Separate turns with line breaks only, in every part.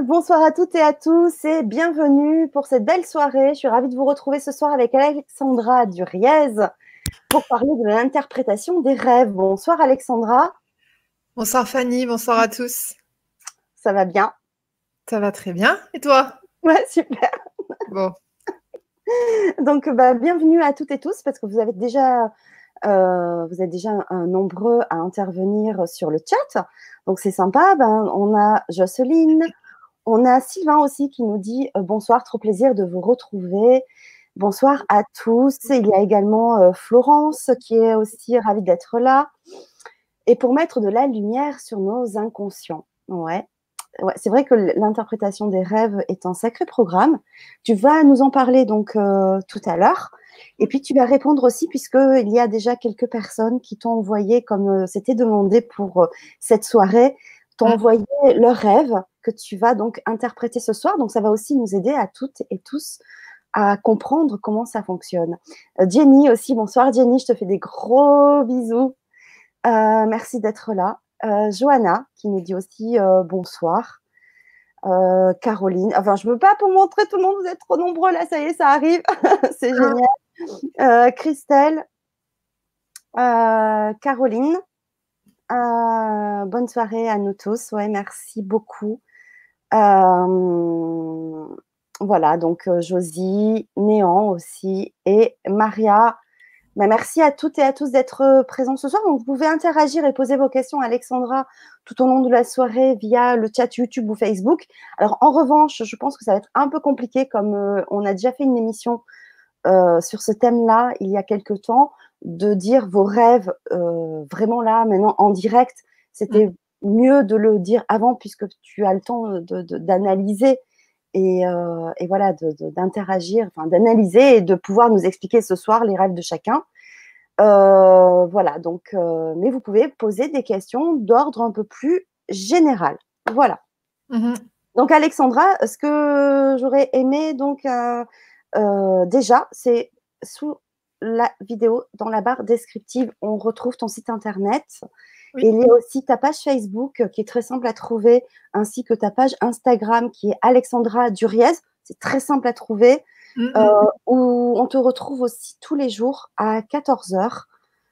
Bonsoir à toutes et à tous et bienvenue pour cette belle soirée. Je suis ravie de vous retrouver ce soir avec Alexandra Duriez pour parler de l'interprétation des rêves. Bonsoir Alexandra.
Bonsoir Fanny, bonsoir à tous.
Ça va bien?
Ça va très bien. Et toi?
Ouais, super.
Bon.
Donc, bah, bienvenue à toutes et tous parce que vous avez déjà, euh, vous êtes déjà nombreux à intervenir sur le chat. Donc, c'est sympa. Ben, on a Jocelyne, on a Sylvain aussi qui nous dit euh, bonsoir, trop plaisir de vous retrouver. Bonsoir à tous. Il y a également euh, Florence qui est aussi ravie d'être là. Et pour mettre de la lumière sur nos inconscients. Ouais. c'est vrai que l'interprétation des rêves est un sacré programme. Tu vas nous en parler donc euh, tout à l'heure. Et puis tu vas répondre aussi, puisqu'il y a déjà quelques personnes qui t'ont envoyé, comme c'était demandé pour cette soirée, mmh. envoyé leurs rêves que tu vas donc interpréter ce soir. Donc, ça va aussi nous aider à toutes et tous à comprendre comment ça fonctionne. Euh, Jenny aussi, bonsoir Jenny, je te fais des gros bisous. Euh, merci d'être là. Euh, Johanna qui nous dit aussi bonsoir. Caroline, enfin je ne veux pas pour montrer tout le monde, vous êtes trop nombreux là, ça y est, ça arrive, c'est génial. Christelle, Caroline, bonne soirée à nous tous, merci beaucoup. Euh, voilà, donc euh, Josie, Néant aussi et Maria. Bah, merci à toutes et à tous d'être euh, présents ce soir. Vous pouvez interagir et poser vos questions à Alexandra tout au long de la soirée via le chat YouTube ou Facebook. Alors, en revanche, je pense que ça va être un peu compliqué comme on a déjà fait une émission sur ce thème-là il y a quelques temps, de dire vos rêves vraiment là, maintenant en direct. C'était mmh mieux de le dire avant puisque tu as le temps d'analyser et, euh, et, voilà, d'interagir, enfin d'analyser et de pouvoir nous expliquer ce soir les rêves de chacun. Euh, voilà, donc, euh, mais vous pouvez poser des questions d'ordre un peu plus général. Voilà. Mmh donc, Alexandra, ce que j'aurais aimé, donc, déjà, c'est sous la vidéo, dans la barre descriptive, on retrouve ton site internet il y a aussi ta page Facebook euh, qui est très simple à trouver, ainsi que ta page Instagram qui est Alexandra Duriez. C'est très simple à trouver. Mm, mm. Euh, où on te retrouve aussi tous les jours à 14h.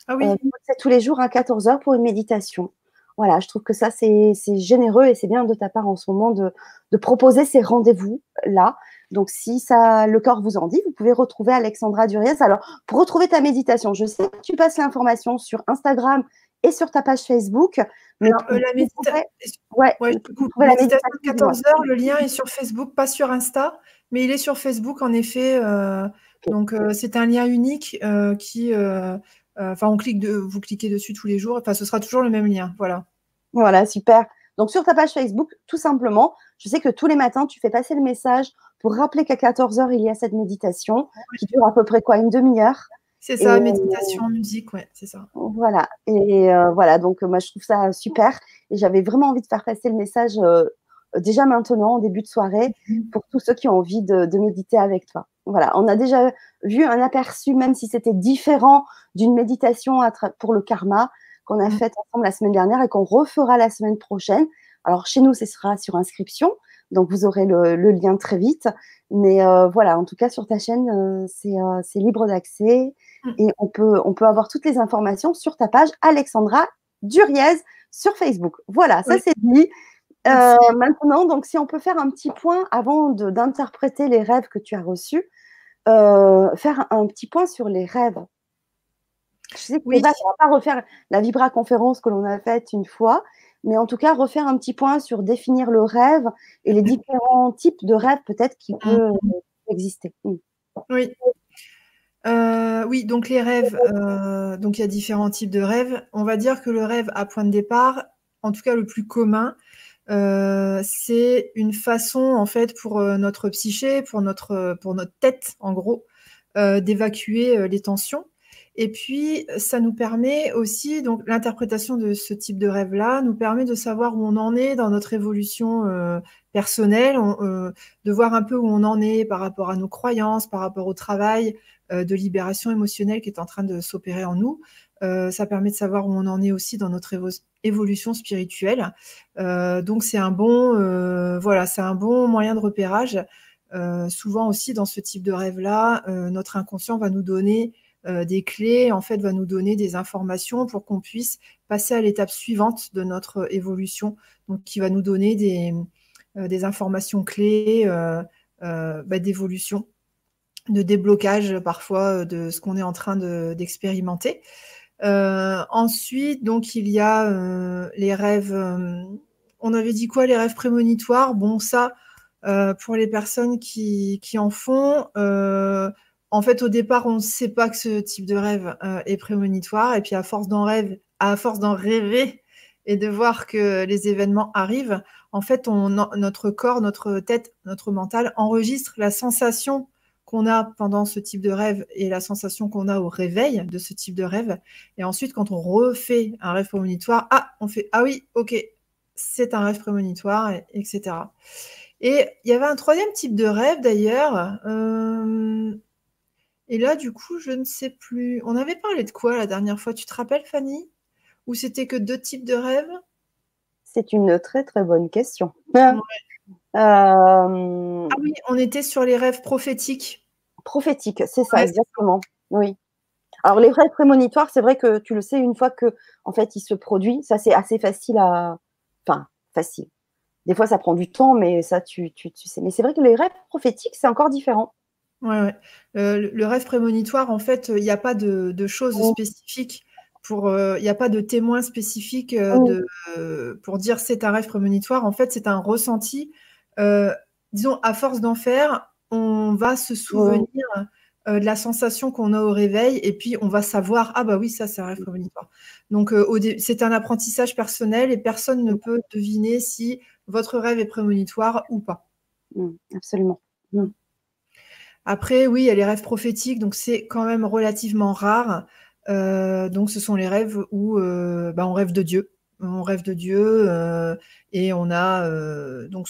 Ah oui. Euh, tous les jours à 14h pour une méditation. Voilà, je trouve que ça, c'est généreux et c'est bien de ta part en ce moment de, de proposer ces rendez-vous-là. Donc, si ça, le corps vous en dit, vous pouvez retrouver Alexandra Duriez. Alors, pour retrouver ta méditation, je sais que tu passes l'information sur Instagram et sur ta page Facebook.
Mais euh, la, ouais, la méditation 14h, le lien est sur Facebook, pas sur Insta, mais il est sur Facebook en effet. Euh, donc euh, c'est un lien unique qui, enfin on clique de, vous cliquez dessus tous les jours, enfin ce sera toujours le même lien, voilà.
Voilà, super. Donc sur ta page Facebook, tout simplement, je sais que tous les matins tu fais passer le message pour rappeler qu'à 14h il y a cette méditation qui dure à peu près quoi une demi-heure.
C'est ça, méditation, musique, ouais, c'est ça.
Voilà. Et euh, voilà, donc moi je trouve ça super. Et j'avais vraiment envie de faire passer le message euh, déjà maintenant, en début de soirée, mhm. pour tous ceux qui ont envie de, méditer avec toi. Voilà, on a déjà vu un aperçu, même si c'était différent d'une méditation pour le karma qu'on a mhm. faite ensemble la semaine dernière et qu'on refera la semaine prochaine. Alors chez nous, ce sera sur inscription, donc vous aurez le, lien très vite. Mais euh, voilà, en tout cas sur ta chaîne, c'est libre d'accès. Mmh. Et on peut, on peut avoir toutes les informations sur ta page Alexandra Duriez sur Facebook. Voilà, ça c'est dit. Euh, maintenant, donc, si on peut faire un petit point avant d'interpréter les rêves que tu as reçus, euh, faire un, petit point sur les rêves. Je sais qu'on ne va pas refaire la Vibra conférence que l'on a faite une fois, mais en tout cas, refaire un petit point sur définir le rêve et les différents types de rêves peut-être qui mmh. peuvent exister. Mmh.
Oui. Euh, oui, donc les rêves, euh, donc il y a différents types de rêves. On va dire que le rêve à point de départ, en tout cas le plus commun, euh, c'est une façon en fait pour notre psyché, pour notre, pour notre tête en gros, d'évacuer les tensions. Et puis, ça nous permet aussi, donc l'interprétation de ce type de rêve-là nous permet de savoir où on en est dans notre évolution personnelle, de voir un peu où on en est par rapport à nos croyances, par rapport au travail, euh, de libération émotionnelle qui est en train de s'opérer en nous. Euh, ça permet de savoir où on en est aussi dans notre évolution spirituelle. donc c'est un bon, voilà, c'est un bon moyen de repérage. souvent aussi dans ce type de rêve-là, notre inconscient va nous donner des clés, en fait, va nous donner des informations pour qu'on puisse passer à l'étape suivante de notre évolution, donc qui va nous donner des, des informations clés bah, d'évolution de déblocage parfois euh, de ce qu'on est en train d'expérimenter. Euh, ensuite, donc il y a euh, les rêves. on avait dit quoi Les rêves prémonitoires? Bon, ça, pour les personnes qui en font, en fait, au départ, on ne sait pas que ce type de rêve est prémonitoire. Et puis, à force d'en rêver, et de voir que les événements arrivent, en fait, notre corps, notre tête, notre mental enregistre la sensation qu'on a pendant ce type de rêve et la sensation qu'on a au réveil de ce type de rêve. Et ensuite, quand on refait un rêve prémonitoire, ah, on fait ah oui, ok, c'est un rêve prémonitoire, etc. Et il y avait un troisième type de rêve d'ailleurs. Euh, et là, du coup, je ne sais plus. On avait parlé de quoi la dernière fois Tu te rappelles, Fanny? Ou c'était que deux types de rêves?
C'est une très très bonne question.
Euh, ah oui, on était sur les rêves prophétiques.
Prophétiques, c'est ça, exactement. Oui. Alors les rêves prémonitoires, c'est vrai que tu le sais, une fois que en fait il se produit, ça c'est assez facile à. Enfin, facile. Des fois ça prend du temps, mais ça tu, tu, sais. Mais c'est vrai que les rêves prophétiques, c'est encore différent.
Ouais, ouais. Euh, le rêve prémonitoire, en fait, il n'y a pas de, choses spécifiques. Pour, euh, il n'y a pas de témoin spécifique de, pour dire c'est un rêve prémonitoire. En fait, c'est un ressenti euh, disons, à force d'en faire, on va se souvenir euh, de la sensation qu'on a au réveil et puis on va savoir, ah bah oui, ça c'est un rêve prémonitoire. Donc euh, c'est un apprentissage personnel et personne ne peut deviner si votre rêve est prémonitoire ou pas.
Mmh, absolument. Mmh.
Après, oui, il y a les rêves prophétiques, donc c'est quand même relativement rare. donc ce sont les rêves où bah, on rêve de Dieu. On rêve de Dieu et on a donc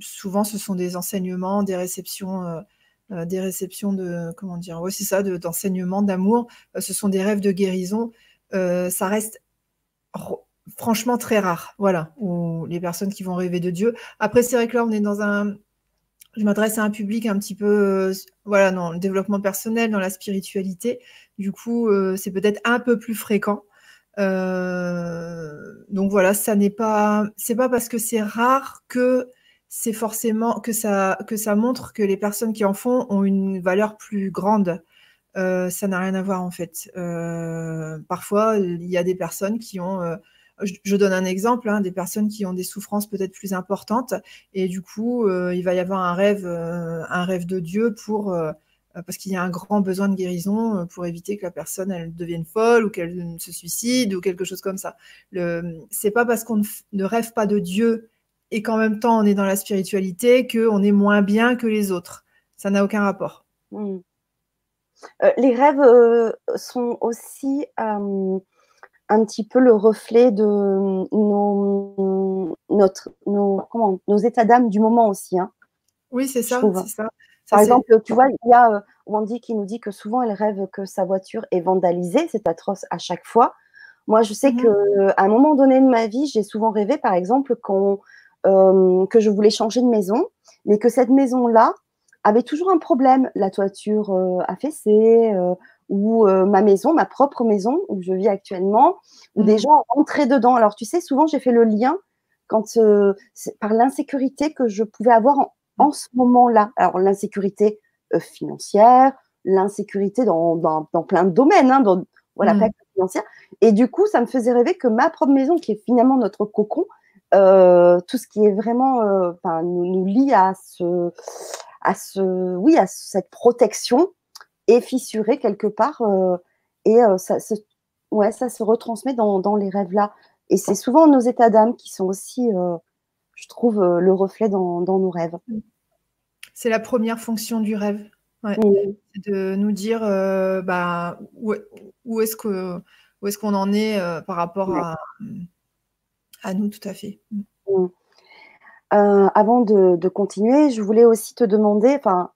souvent, ce sont des enseignements, des réceptions, euh, euh, des réceptions de, comment dire, ouais, c'est ça, d'enseignement, d'amour. Euh, ce sont des rêves de guérison. ça reste franchement très rare, voilà, ou les personnes qui vont rêver de Dieu. Après, c'est vrai que là, on est dans un, je m'adresse à un public un petit peu, voilà, dans le développement personnel, dans la spiritualité. Du coup, c'est peut-être un peu plus fréquent. donc voilà, ça n'est pas, c'est pas parce que c'est rare que c'est forcément que ça, que ça montre que les personnes qui en font ont une valeur plus grande. Euh, ça n'a rien à voir en fait. Euh, parfois, il y a des personnes qui ont, euh, je, donne un exemple, hein, des personnes qui ont des souffrances peut-être plus importantes, et du coup, il va y avoir un rêve, un rêve de Dieu pour, parce qu'il y a un grand besoin de guérison pour éviter que la personne elle devienne folle ou qu'elle se suicide ou quelque chose comme ça. C'est pas parce qu'on ne rêve pas de Dieu et qu'en même temps on est dans la spiritualité, qu'on est moins bien que les autres. Ça n'a aucun rapport. Hmm.
Euh, les rêves euh, sont aussi euh, un petit peu le reflet de nos, notre, nos, comment, nos états d'âme du moment aussi. Hein,
oui, c'est ça, ça.
Par exemple, tu vois, il y a Wendy qui nous dit que souvent elle rêve que sa voiture est vandalisée, c'est atroce à chaque fois. Moi, je sais qu'à mhm. que un moment donné de ma vie, j'ai souvent rêvé, par exemple, qu'on euh, que je voulais changer de maison, mais que cette maison-là avait toujours un problème. La toiture euh, affaissée, euh, ou ma maison, ma propre maison où je vis actuellement, où des mmh. gens rentraient dedans. Alors tu sais, souvent j'ai fait le lien quand par l'insécurité que je pouvais avoir en, ce moment-là. Alors l'insécurité financière, l'insécurité dans, dans, dans, plein de domaines, hein, dans voilà, mmh. financière. Et du coup, ça me faisait rêver que ma propre maison, qui est finalement notre cocon, euh, tout ce qui est vraiment, euh, nous, nous, lie à ce, à ce, oui, à cette protection est fissuré quelque part euh, et ça, se, ouais, ça se retransmet dans, dans les rêves là. Et c'est souvent nos états d'âme qui sont aussi, je trouve, le reflet dans, dans nos rêves.
C'est la première fonction du rêve. Ouais. De nous dire bah, où, où est-ce que où est-ce qu'on en est par rapport à, à nous, tout à fait.
Euh, avant de, continuer, je voulais aussi te demander, enfin,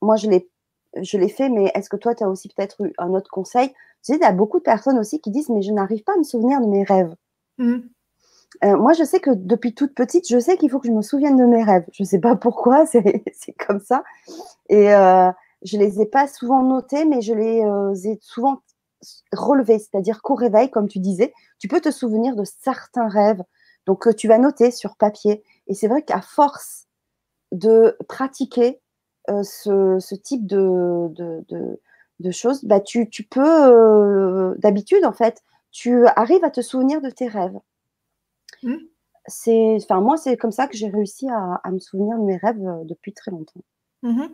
moi je l'ai, je l'ai fait, mais est-ce que toi, tu as aussi peut-être eu un autre conseil? Tu sais, il y a beaucoup de personnes aussi qui disent, mais je n'arrive pas à me souvenir de mes rêves. Mmh. Euh, moi, je sais que depuis toute petite, je sais qu'il faut que je me souvienne de mes rêves. Je ne sais pas pourquoi, c'est comme ça. Et euh, je ne les ai pas souvent notés, mais je les euh, ai souvent relevés. C'est-à-dire qu'au réveil, comme tu disais, tu peux te souvenir de certains rêves. Donc, tu vas noter sur papier. Et c'est vrai qu'à force de pratiquer ce, type de, de, choses, bah, tu, tu peux, d'habitude, en fait, tu arrives à te souvenir de tes rêves. Mmh. C'est, enfin, moi, c'est comme ça que j'ai réussi à, me souvenir de mes rêves euh, depuis très longtemps. Mmh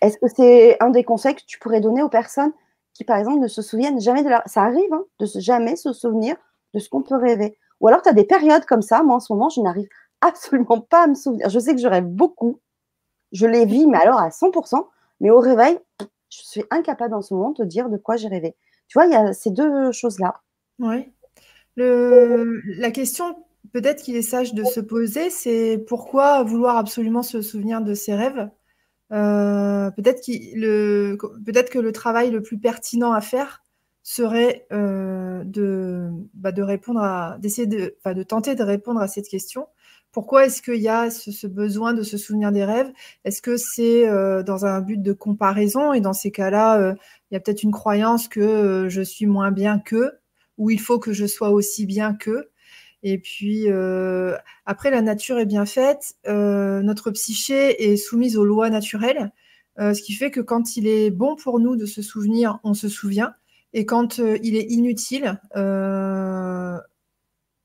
Est-ce que c'est un des conseils que tu pourrais donner aux personnes qui, par exemple, ne se souviennent jamais de leur... Ça arrive hein, de se, jamais se souvenir de ce qu'on peut rêver. Ou alors, tu as des périodes comme ça. Moi, en ce moment, je n'arrive absolument pas à me souvenir. Je sais que je rêve beaucoup. Je les vis, mais alors à 100%. Mais au réveil, je suis incapable en ce moment de dire de quoi j'ai rêvé. Tu vois, il y a ces deux choses-là.
Oui. la question, peut-être qu'il est sage de se poser, c'est pourquoi vouloir absolument se souvenir de ses rêves? Euh, Peut-être peut que le travail le plus pertinent à faire serait euh, bah, de répondre à, d'essayer de, de tenter de répondre à cette question. Pourquoi est-ce qu'il y a ce, besoin de se souvenir des rêves? Est-ce que c'est euh, dans un but de comparaison? Et dans ces cas-là, il y a peut-être une croyance que je suis moins bien qu'eux où il faut que je sois aussi bien qu'eux. Et puis, euh, après, la nature est bien faite. Euh, notre psyché est soumise aux lois naturelles, euh, ce qui fait que quand il est bon pour nous de se souvenir, on se souvient. Et quand il est inutile,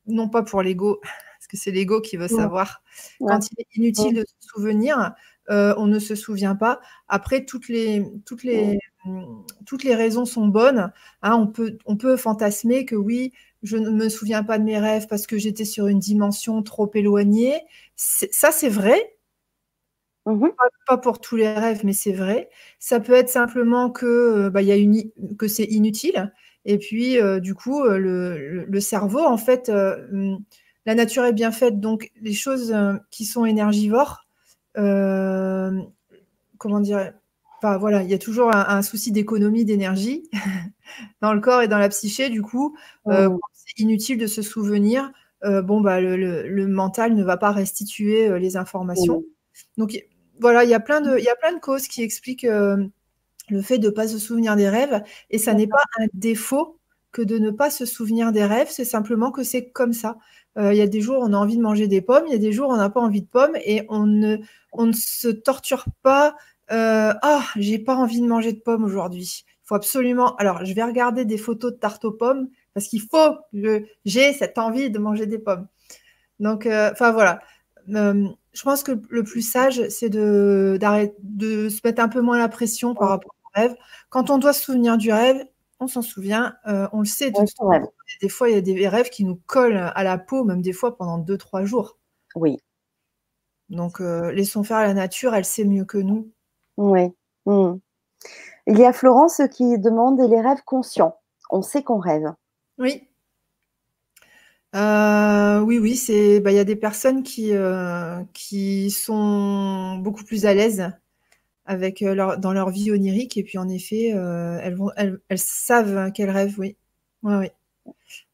non pas pour l'ego, que c'est l'ego qui veut savoir, quand il est inutile de se souvenir, on ne se souvient pas. Après, toutes les, toutes les, toutes les raisons sont bonnes. Hein, on, peut, on peut fantasmer que oui, je ne me souviens pas de mes rêves parce que j'étais sur une dimension trop éloignée. Ça, c'est vrai. Mmh pas, pour tous les rêves, mais c'est vrai. Ça peut être simplement que, euh, bah, y a une, que c'est inutile. Et puis, euh, du coup, euh, le, le, cerveau, en fait, hum, la nature est bien faite. Donc, les choses qui sont énergivores, comment dire, voilà, il y a toujours un, souci d'économie d'énergie dans le corps et dans la psyché. Du coup, euh, c'est inutile de se souvenir. Euh, bon, bah, le, mental ne va pas restituer euh, les informations. Donc, voilà, il y, a plein de, il y a plein de causes qui expliquent le fait de ne pas se souvenir des rêves. Et ça n'est pas un défaut que de ne pas se souvenir des rêves, c'est simplement que c'est comme ça. Il y a des jours, on a envie de manger des pommes, il y a des jours, on n'a pas envie de pommes et on ne, on ne se torture pas euh, ah, j'ai pas envie de manger de pommes aujourd'hui. Il faut absolument. Alors, je vais regarder des photos de tarte aux pommes parce qu'il faut que j'ai cette envie de manger des pommes. Donc, euh, enfin voilà. Euh, je pense que le plus sage, c'est de, de se mettre un peu moins la pression par rapport au rêve. Quand on doit se souvenir du rêve, on s'en souvient, on le sait. des fois, il y a des rêves qui nous collent à la peau, même des fois pendant deux, trois jours.
Oui.
Donc, laissons faire la nature, elle sait mieux que nous.
Oui. Mmh. Il y a Florence qui demande les rêves conscients. On sait qu'on rêve.
Oui. Euh, oui, oui, c'est. Bah, il y a des personnes qui, euh, qui sont beaucoup plus à l'aise avec euh, leur, dans leur vie onirique et puis en effet, elles vont, elles, savent qu'elles rêvent. Oui, oui, oui.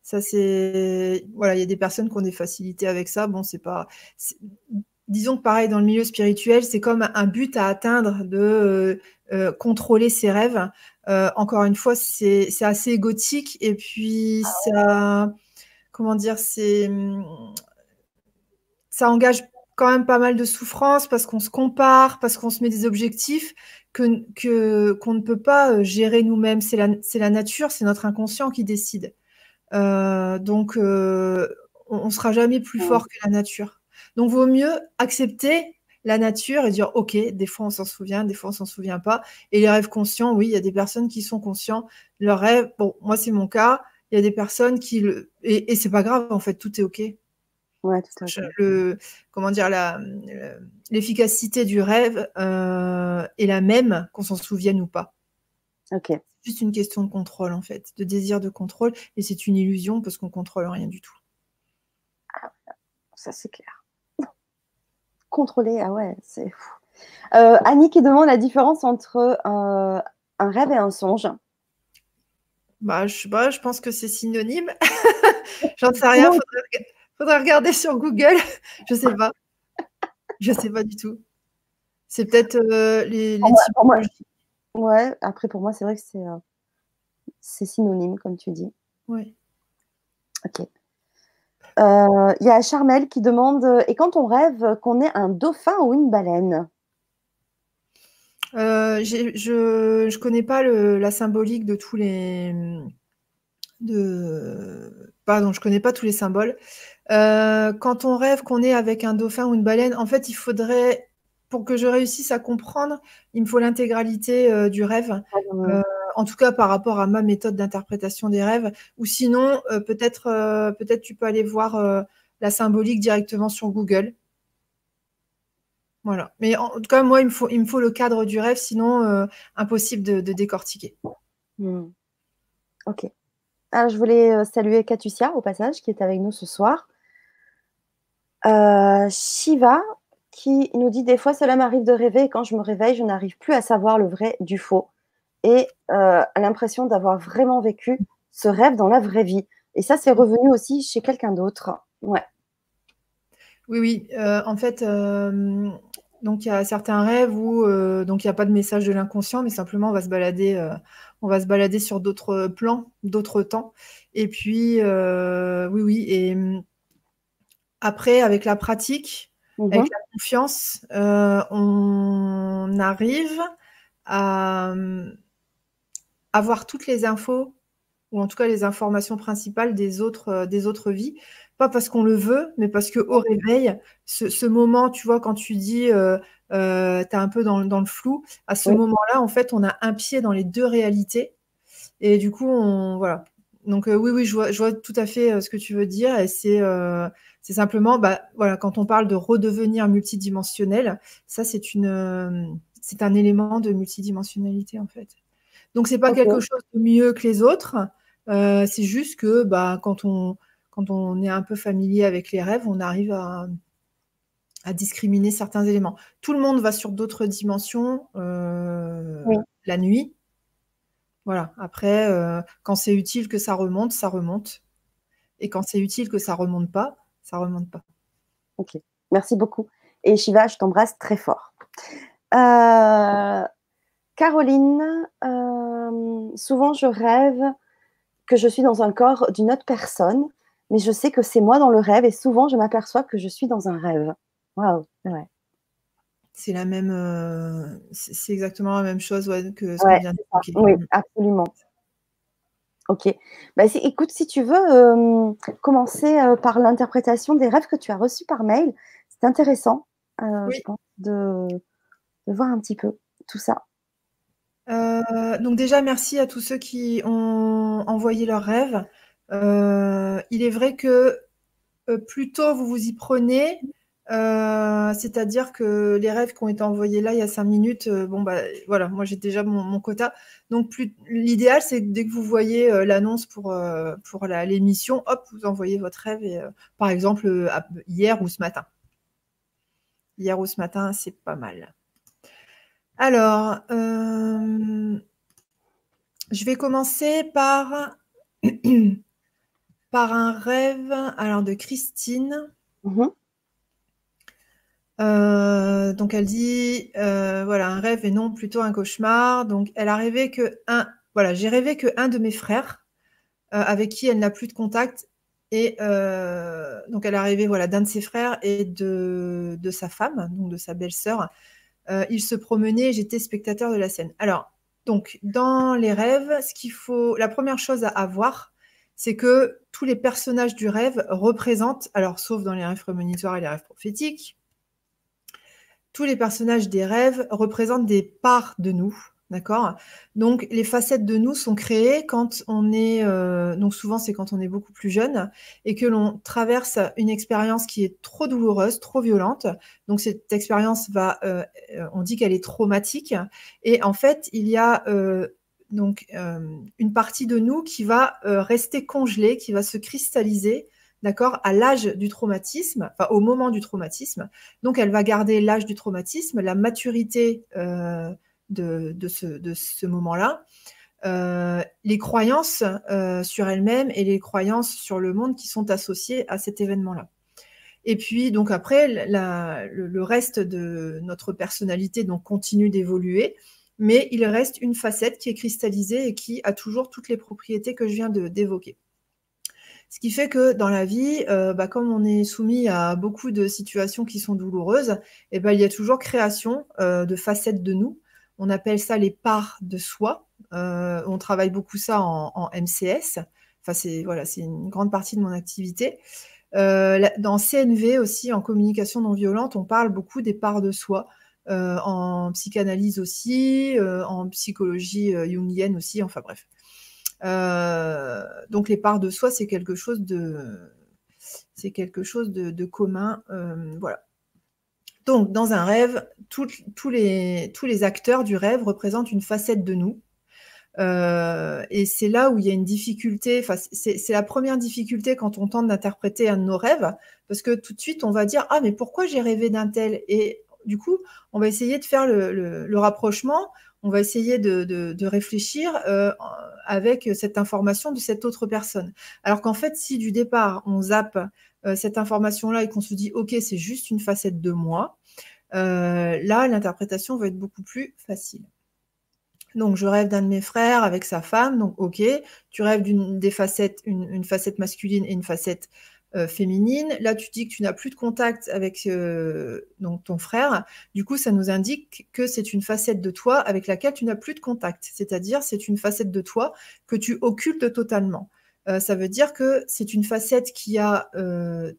Ça c'est voilà, il y a des personnes qui ont des facilités avec ça. Bon, c'est pas disons que pareil, dans le milieu spirituel, c'est comme un but à atteindre de euh, euh, contrôler ses rêves. Euh, encore une fois, c'est assez égotique et puis ça, comment dire, c'est ça engage quand même pas mal de souffrance parce qu'on se compare, parce qu'on se met des objectifs que qu'on ne peut pas gérer nous-mêmes. C'est la, la nature, c'est notre inconscient qui décide. donc, on, ne sera jamais plus fort que la nature. Donc, vaut mieux accepter la nature et dire, OK, des fois on s'en souvient, des fois on s'en souvient pas. Et les rêves conscients, oui, il y a des personnes qui sont conscients. Leurs rêves, bon, moi c'est mon cas, il y a des personnes qui le... Et, et c'est pas grave, en fait, tout est OK.
Ouais, tout à
fait. Le, comment dire, la, l'efficacité du rêve euh, est la même qu'on s'en souvienne ou pas.
Ok.
C'est juste une question de contrôle, en fait, de désir de contrôle. Et c'est une illusion parce qu'on contrôle rien du tout.
Ah, ça c'est clair contrôler. Ah ouais, c'est fou. Euh, Annie qui demande la différence entre euh, un rêve et un songe.
Bah, je sais pas, je pense que c'est synonyme. J'en sais rien. Faudrait, faudrait, regarder sur Google. Je sais pas. Je sais pas du tout. C'est peut-être euh, les, les
Ouais, après pour moi, c'est vrai que c'est euh, c'est synonyme, comme tu dis.
Oui.
Ok. Euh, il y a Charmel qui demande Et quand on rêve qu'on est un dauphin ou une baleine?
Je ne connais pas le, la symbolique de tous les. De... Pardon, je connais pas tous les symboles. Quand on rêve qu'on est avec un dauphin ou une baleine, en fait, il faudrait pour que je réussisse à comprendre, il me faut l'intégralité euh, du rêve. Ah, euh, en tout cas, par rapport à ma méthode d'interprétation des rêves. Ou sinon, euh, peut-être peut-être tu peux aller voir la symbolique directement sur Google. Voilà. Mais en, tout cas, moi, il me faut, il me faut le cadre du rêve, sinon impossible de, décortiquer.
Hmm. Ok. Alors, je voulais saluer Katusia au passage, qui est avec nous ce soir. Shiva, qui nous dit des fois cela m'arrive de rêver et quand je me réveille, je n'arrive plus à savoir le vrai du faux et euh, l'impression d'avoir vraiment vécu ce rêve dans la vraie vie. Et ça, c'est revenu aussi chez quelqu'un d'autre. Ouais.
Oui, oui. Euh, en fait, euh, donc il y a certains rêves où donc il n'y a pas de message de l'inconscient, mais simplement on va se balader, on va se balader sur d'autres plans, d'autres temps. Et puis, oui, oui. Et après, avec la pratique, avec la confiance, euh, on arrive à euh, avoir toutes les infos, ou en tout cas les informations principales des autres, euh, des autres vies. Pas parce qu'on le veut, mais parce qu'au réveil, ce, moment, tu vois, quand tu dis, tu es un peu dans, le flou, à ce moment-là, en fait, on a un pied dans les deux réalités. Et du coup, on, voilà. Donc oui, oui, je vois, je vois, tout à fait ce que tu veux dire. Et c'est c'est simplement, bah, voilà, quand on parle de redevenir multidimensionnel, ça c'est une, euh, c'est un élément de multidimensionnalité en fait. Donc c'est pas quelque chose de mieux que les autres. Euh, c'est juste que, bah, quand on, quand on est un peu familier avec les rêves, on arrive à, à discriminer certains éléments. Tout le monde va sur d'autres dimensions euh, la nuit. Voilà. Après, quand c'est utile que ça remonte, ça remonte. Et quand c'est utile que ça remonte pas, ça remonte pas.
Ok, merci beaucoup. Et Shiva, je t'embrasse très fort. Euh, Caroline, euh, souvent je rêve que je suis dans un corps d'une autre personne, mais je sais que c'est moi dans le rêve et souvent je m'aperçois que je suis dans un rêve. Waouh,
ouais. C'est la même, euh, c'est exactement la même chose que ce qu'on vient
de Oui, absolument. Ok. Bah, écoute, si tu veux euh, commencer euh, par l'interprétation des rêves que tu as reçus par mail, c'est intéressant, euh, je pense, de, voir un petit peu tout ça.
donc déjà, merci à tous ceux qui ont envoyé leurs rêves. il est vrai que plus tôt vous vous y prenez, euh, c'est-à-dire que les rêves qui ont été envoyés là il y a cinq minutes, euh, bon bah voilà, moi j'ai déjà mon, quota. Donc l'idéal c'est que dès que vous voyez euh, l'annonce pour l'émission, hop, vous envoyez votre rêve par exemple hier ou ce matin. Hier ou ce matin, c'est pas mal. Alors, je vais commencer par un rêve alors de Christine. Mm-hmm. Euh, donc elle dit euh, voilà un rêve et non plutôt un cauchemar. Donc elle a rêvé que un voilà j'ai rêvé que un de mes frères euh, avec qui elle n'a plus de contact et donc elle a rêvé voilà d'un de ses frères et de, sa femme donc de sa belle-sœur. ils se promenaient j'étais spectateur de la scène. Alors donc dans les rêves ce qu'il faut la première chose à avoir c'est que tous les personnages du rêve représentent alors sauf dans les rêves prémonitoires et les rêves prophétiques tous les personnages des rêves représentent des parts de nous. D'accord? Donc, les facettes de nous sont créées quand on est, euh, donc souvent c'est quand on est beaucoup plus jeune et que l'on traverse une expérience qui est trop douloureuse, trop violente. Donc, cette expérience va, euh, on dit qu'elle est traumatique. Et en fait, il y a euh, donc une partie de nous qui va rester congelée, qui va se cristalliser d'accord, à l'âge du traumatisme, enfin au moment du traumatisme. Donc elle va garder l'âge du traumatisme, la maturité euh, de, ce, moment-là. les croyances sur elle-même et les croyances sur le monde qui sont associées à cet événement-là. Et puis, donc après, le, reste de notre personnalité donc, continue d'évoluer, mais il reste une facette qui est cristallisée et qui a toujours toutes les propriétés que je viens d'évoquer. Ce qui fait que dans la vie, euh, bah, comme on est soumis à beaucoup de situations qui sont douloureuses, eh ben, il y a toujours création euh, de facettes de nous. On appelle ça les parts de soi. Euh, on travaille beaucoup ça en, MCS. Enfin, c'est voilà, c'est une grande partie de mon activité. Dans CNV aussi, en communication non violente, on parle beaucoup des parts de soi. En psychanalyse aussi, en psychologie jungienne aussi, enfin bref. Donc les parts de soi, c'est quelque chose de, c'est quelque chose de, commun, voilà. Donc dans un rêve, tous les, tous les acteurs du rêve représentent une facette de nous. Euh, et c'est là où il y a une difficulté, c'est la première difficulté quand on tente d'interpréter un de nos rêves, parce que tout de suite on va dire Ah, mais pourquoi j'ai rêvé d'un tel? Et du coup, on va essayer de faire le, rapprochement, on va essayer de, réfléchir euh, avec cette information de cette autre personne. Alors qu'en fait, si du départ on zappe euh, cette information-là et qu'on se dit Ok, c'est juste une facette de moi, là l'interprétation va être beaucoup plus facile. Donc, je rêve d'un de mes frères avec sa femme. Donc, ok, tu rêves d'une des facettes, une, facette masculine et une facette euh, féminine. Là, tu dis que tu n'as plus de contact avec euh, ton frère. Du coup, ça nous indique que c'est une facette de toi avec laquelle tu n'as plus de contact. C'est-à-dire, c'est une facette de toi que tu occultes totalement. Euh, ça veut dire que c'est une facette qui a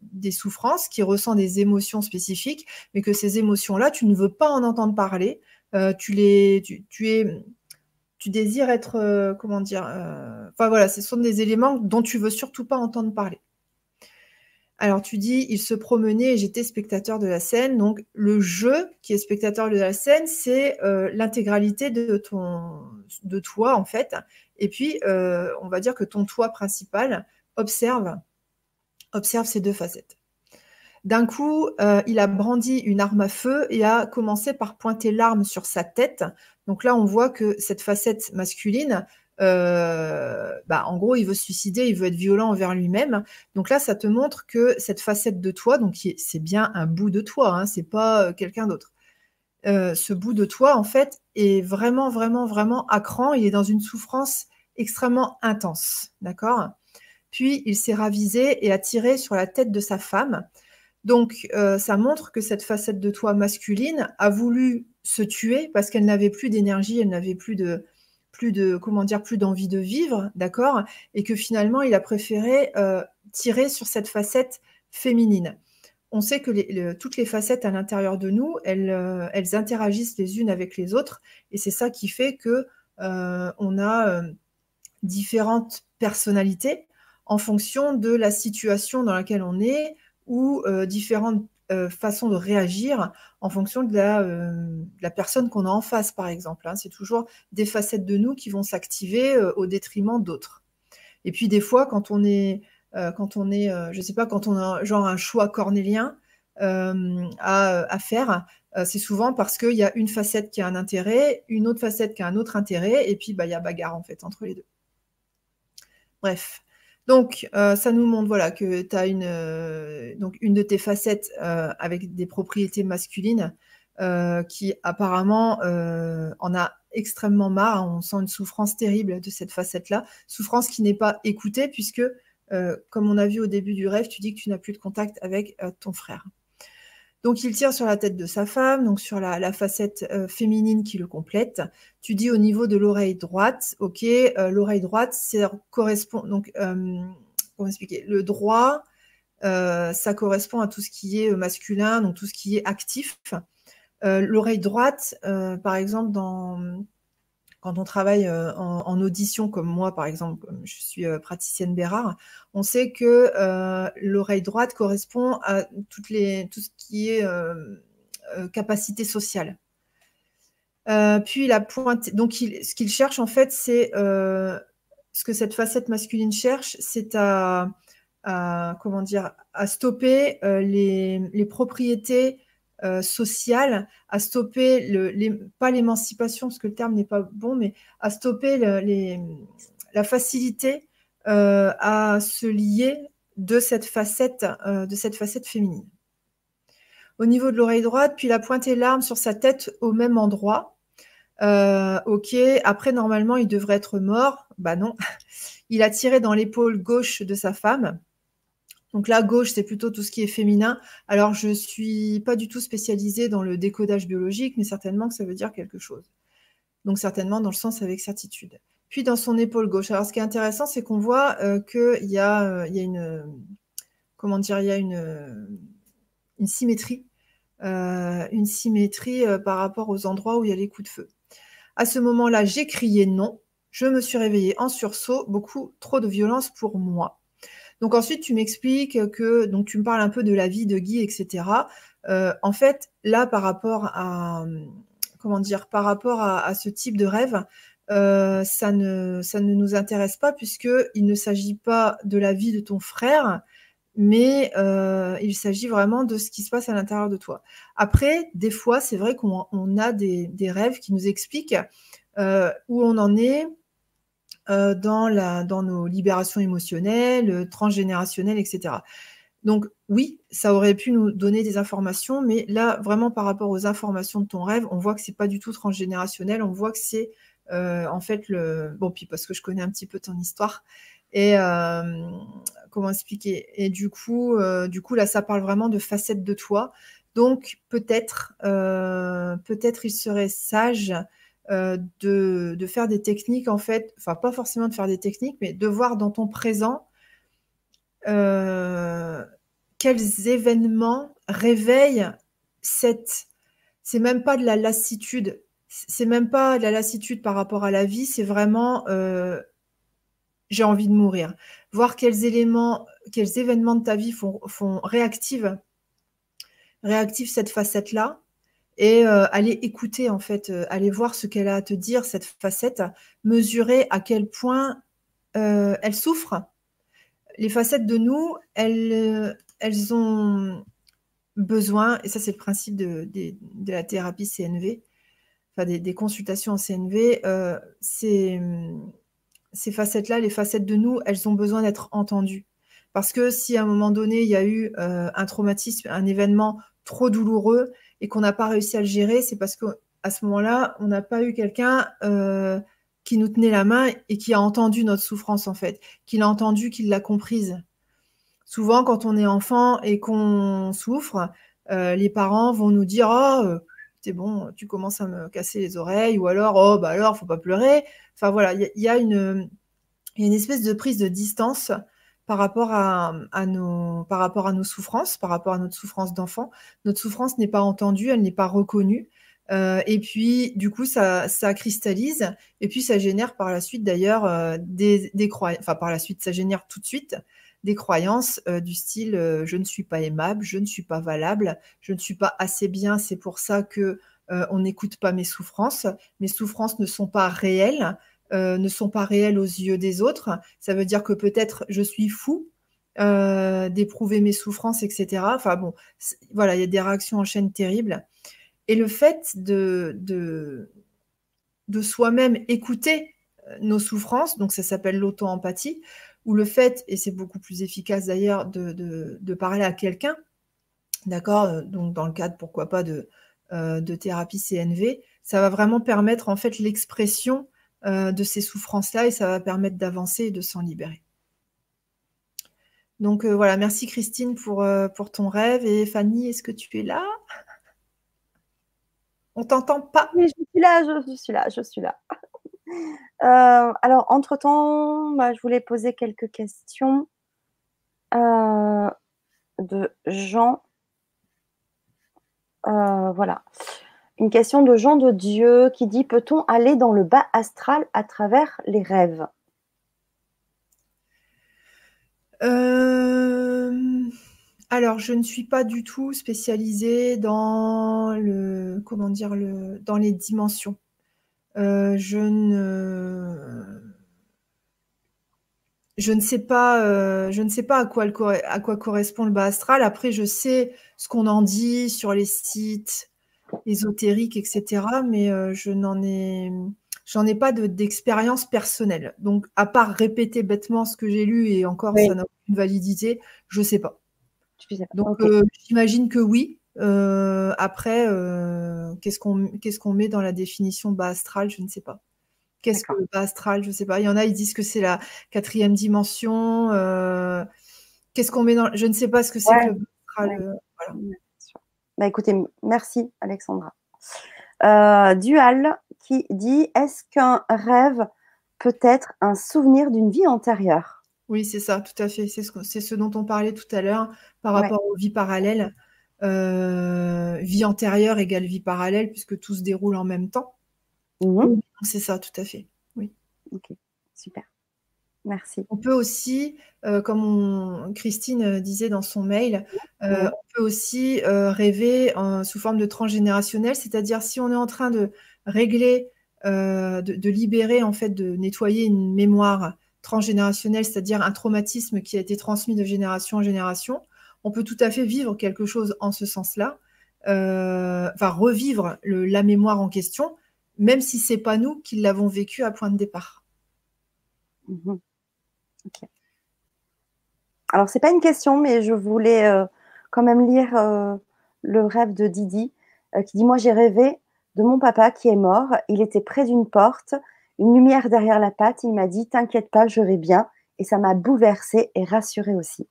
des souffrances, qui ressent des émotions spécifiques, mais que ces émotions-là, tu ne veux pas en entendre parler. tu, les, tu es tu désires être, comment dire, voilà, ce sont des éléments dont tu veux surtout pas entendre parler. Alors tu dis, il se promenait et j'étais spectateur de la scène. Donc le jeu qui est spectateur de la scène, c'est euh, l'intégralité de ton, de toi en fait. Et puis on va dire que ton toi principal observe, observe ces deux facettes. D'un coup, il a brandi une arme à feu et a commencé par pointer l'arme sur sa tête donc là, on voit que cette facette masculine, euh, bah, en gros, il veut se suicider, il veut être violent envers lui-même. Donc là, ça te montre que cette facette de toi, donc c'est bien un bout de toi, hein, c'est pas euh, quelqu'un d'autre. Euh, ce bout de toi, en fait, est vraiment, vraiment, vraiment à cran. Il est dans une souffrance extrêmement intense, d'accord? Puis il s'est ravisé et a tiré sur la tête de sa femme. Donc, ça montre que cette facette de toi masculine a voulu se tuer parce qu'elle n'avait plus d'énergie, elle n'avait plus de, plus de, comment dire, plus d'envie de vivre, d'accord Et que finalement, il a préféré euh, tirer sur cette facette féminine. On sait que toutes les facettes à l'intérieur de nous, elles, euh, elles, interagissent les unes avec les autres, et c'est ça qui fait que euh, on a différentes personnalités en fonction de la situation dans laquelle on est ou différentes euh, façon de réagir en fonction de la, euh, personne qu'on a en face, par exemple. Hein. C'est toujours des facettes de nous qui vont s'activer euh, au détriment d'autres. Et puis des fois, quand on est, quand on sais pas, quand on a genre un choix cornélien à, à, faire, c'est souvent parce qu'il y a une facette qui a un intérêt, une autre facette qui a un autre intérêt, et puis bah, il y a bagarre en fait entre les deux. Bref. Donc, euh, ça nous montre voilà, que tu as une, euh, une de tes facettes euh, avec des propriétés masculines qui apparemment en a extrêmement marre. On sent une souffrance terrible de cette facette-là. Souffrance qui n'est pas écoutée puisque, comme on a vu au début du rêve, tu dis que tu n'as plus de contact avec ton frère. Donc il tire sur la tête de sa femme, donc sur la, facette euh, féminine qui le complète. Tu dis au niveau de l'oreille droite, ok, euh, l'oreille droite, ça correspond, donc, euh, comment expliquer, le droit, ça correspond à tout ce qui est masculin, donc tout ce qui est actif. l'oreille droite, par exemple, dans quand on travaille euh, en, audition, comme moi par exemple, je suis euh, praticienne Bérard, on sait que euh, l'oreille droite correspond à tout ce qui est capacité sociale. puis la pointe, donc ce qu'il cherche en fait, c'est ce que cette facette masculine cherche, c'est à, à stopper les, propriétés sociale, à stopper, pas l'émancipation, parce que le terme n'est pas bon, mais à stopper la facilité à se lier de cette facette, de cette facette féminine. Au niveau de l'oreille droite, puis la pointe et l'arme sur sa tête au même endroit. ok, après normalement il devrait être mort. Bah non, il a tiré dans l'épaule gauche de sa femme. Donc là, gauche, c'est plutôt tout ce qui est féminin. Alors, je ne suis pas du tout spécialisée dans le décodage biologique, mais certainement que ça veut dire quelque chose. Donc, certainement dans le sens avec certitude. Puis, dans son épaule gauche. Alors, ce qui est intéressant, c'est qu'on voit euh, qu'il y, a, euh, y a une... Comment dire une symétrie. Euh, une symétrie par rapport aux endroits où il y a les coups de feu. À ce moment-là, j'ai crié non. Je me suis réveillée en sursaut, beaucoup trop de violence pour moi. Donc ensuite, tu m'expliques que, donc tu me parles un peu de la vie de Guy, etc. Euh, en fait, là, par rapport à, comment dire, par rapport à, ce type de rêve, euh, ça, ne, nous intéresse pas puisqu'il ne s'agit pas de la vie de ton frère, mais euh, il s'agit vraiment de ce qui se passe à l'intérieur de toi. Après, des fois, c'est vrai qu'on a des, rêves qui nous expliquent où on en est, euh, dans, la, dans nos libérations émotionnelles, euh, transgénérationnelles, etc. Donc oui, ça aurait pu nous donner des informations, mais là, vraiment par rapport aux informations de ton rêve, on voit que c'est pas du tout transgénérationnel, on voit que c'est euh, en fait le... Bon, puis parce que je connais un petit peu ton histoire, et comment expliquer? Et du coup, du coup, là, ça parle vraiment de facettes de toi. Donc peut-être, peut-être il serait sage euh, de, faire des techniques, en fait, enfin pas forcément de faire des techniques, mais de voir dans ton présent euh, quels événements réveillent cette... C'est même pas de la lassitude, c'est même pas de la lassitude par rapport à la vie, c'est vraiment euh, j'ai envie de mourir. Voir quels éléments, quels événements de ta vie font, font réactive, réactive cette facette-là et euh, aller écouter en fait, euh, aller voir ce qu'elle a à te dire, cette facette, mesurer à quel point euh, elle souffre. Les facettes de nous, elles, elles ont besoin, et ça c'est le principe de, la thérapie CNV, enfin des, consultations en CNV, ces, ces facettes-là, les facettes de nous, elles ont besoin d'être entendues. Parce que si à un moment donné, il y a eu un traumatisme, un événement trop douloureux, et qu'on n'a pas réussi à le gérer, c'est parce qu'à ce moment-là, on n'a pas eu quelqu'un euh, qui nous tenait la main et qui a entendu notre souffrance, en fait, qui l'a entendu, qui l'a comprise. Souvent, quand on est enfant et qu'on souffre, euh, les parents vont nous dire Oh, c'est bon, tu commences à me casser les oreilles, ou alors Oh, bah alors, faut pas pleurer. Enfin voilà, il y a une espèce de prise de distance par rapport à, nos, par rapport à nos souffrances, par rapport à notre souffrance d'enfant. Notre souffrance n'est pas entendue, elle n'est pas reconnue. Euh, et puis, du coup, ça, cristallise. Et puis, ça génère par la suite, d'ailleurs, euh, des, croyances. Enfin, par la suite, ça génère tout de suite des croyances euh, du style je ne suis pas aimable, je ne suis pas valable, je ne suis pas assez bien. C'est pour ça que on n'écoute pas mes souffrances. Mes souffrances ne sont pas réelles. Euh, ne sont pas réelles aux yeux des autres. Ça veut dire que peut-être je suis fou euh, d'éprouver mes souffrances, etc. Enfin bon, voilà, il y a des réactions en chaîne terribles. Et le fait de, de, de soi-même écouter euh, nos souffrances, donc ça s'appelle l'auto-empathie, ou le fait, et c'est beaucoup plus efficace d'ailleurs, de, de, parler à quelqu'un, d'accord Donc dans le cadre, pourquoi pas, de, de thérapie CNV, ça va vraiment permettre en fait l'expression euh, de ces souffrances-là et ça va permettre d'avancer et de s'en libérer. Donc euh, voilà, merci Christine pour, euh, pour ton rêve. Et Fanny, est-ce que tu es là? On t'entend pas
Oui, je suis là, je, suis là, je suis là. alors, entre-temps, bah, je voulais poser quelques questions de Jean. voilà. Une question de Jean de Dieu qui dit Peut-on aller dans le bas astral à travers les rêves?
Euh, Alors, je ne suis pas du tout spécialisée dans le comment dire le dans les dimensions. Euh, je ne sais pas, euh, à quoi correspond le bas astral. Après, je sais ce qu'on en dit sur les sites ésotériques, etc. Mais euh, je n'en ai, j'en ai pas d'expérience personnelle. Donc, à part répéter bêtement ce que j'ai lu et encore ça n'a aucune validité, je ne sais pas. Donc, euh, j'imagine que oui. après, qu'est-ce qu'on qu'est-ce qu'on met dans la définition bas astral Je ne sais pas. Qu'est-ce que le bas astral Je ne sais pas. Il y en a, ils disent que c'est la quatrième dimension. Euh, qu'est-ce qu'on met dans. Je ne sais pas ce que c'est que le bas astral. Euh,
bah, écoutez, merci Alexandra. Euh, Dual qui dit Est-ce qu'un rêve peut être un souvenir d'une vie antérieure?
Oui, c'est ça, tout à fait. C'est ce, dont on parlait tout à l'heure par rapport aux vies parallèles. vie antérieure égale vie parallèle, puisque tout se déroule en même temps. Mmh. C'est ça, tout à fait. Oui.
Ok, super. Merci.
On peut aussi, euh, comme Christine euh, disait dans son mail, euh, on peut aussi rêver sous forme de transgénérationnel, c'est-à-dire si on est en train de régler, de, libérer, en fait, de nettoyer une mémoire transgénérationnelle, c'est-à-dire un traumatisme qui a été transmis de génération en génération, on peut tout à fait vivre quelque chose en ce sens-là, enfin revivre la mémoire en question, même si c'est pas nous qui l'avons vécu à point de départ.
Mhm. Alors, c'est pas une question, mais je voulais euh, quand même lire euh, le rêve de Didi, euh, qui dit Moi, j'ai rêvé de mon papa qui est mort. Il était près d'une porte, une lumière derrière la patte. Il m'a dit T'inquiète pas, je vais bien. Et ça m'a bouleversée et rassurée aussi.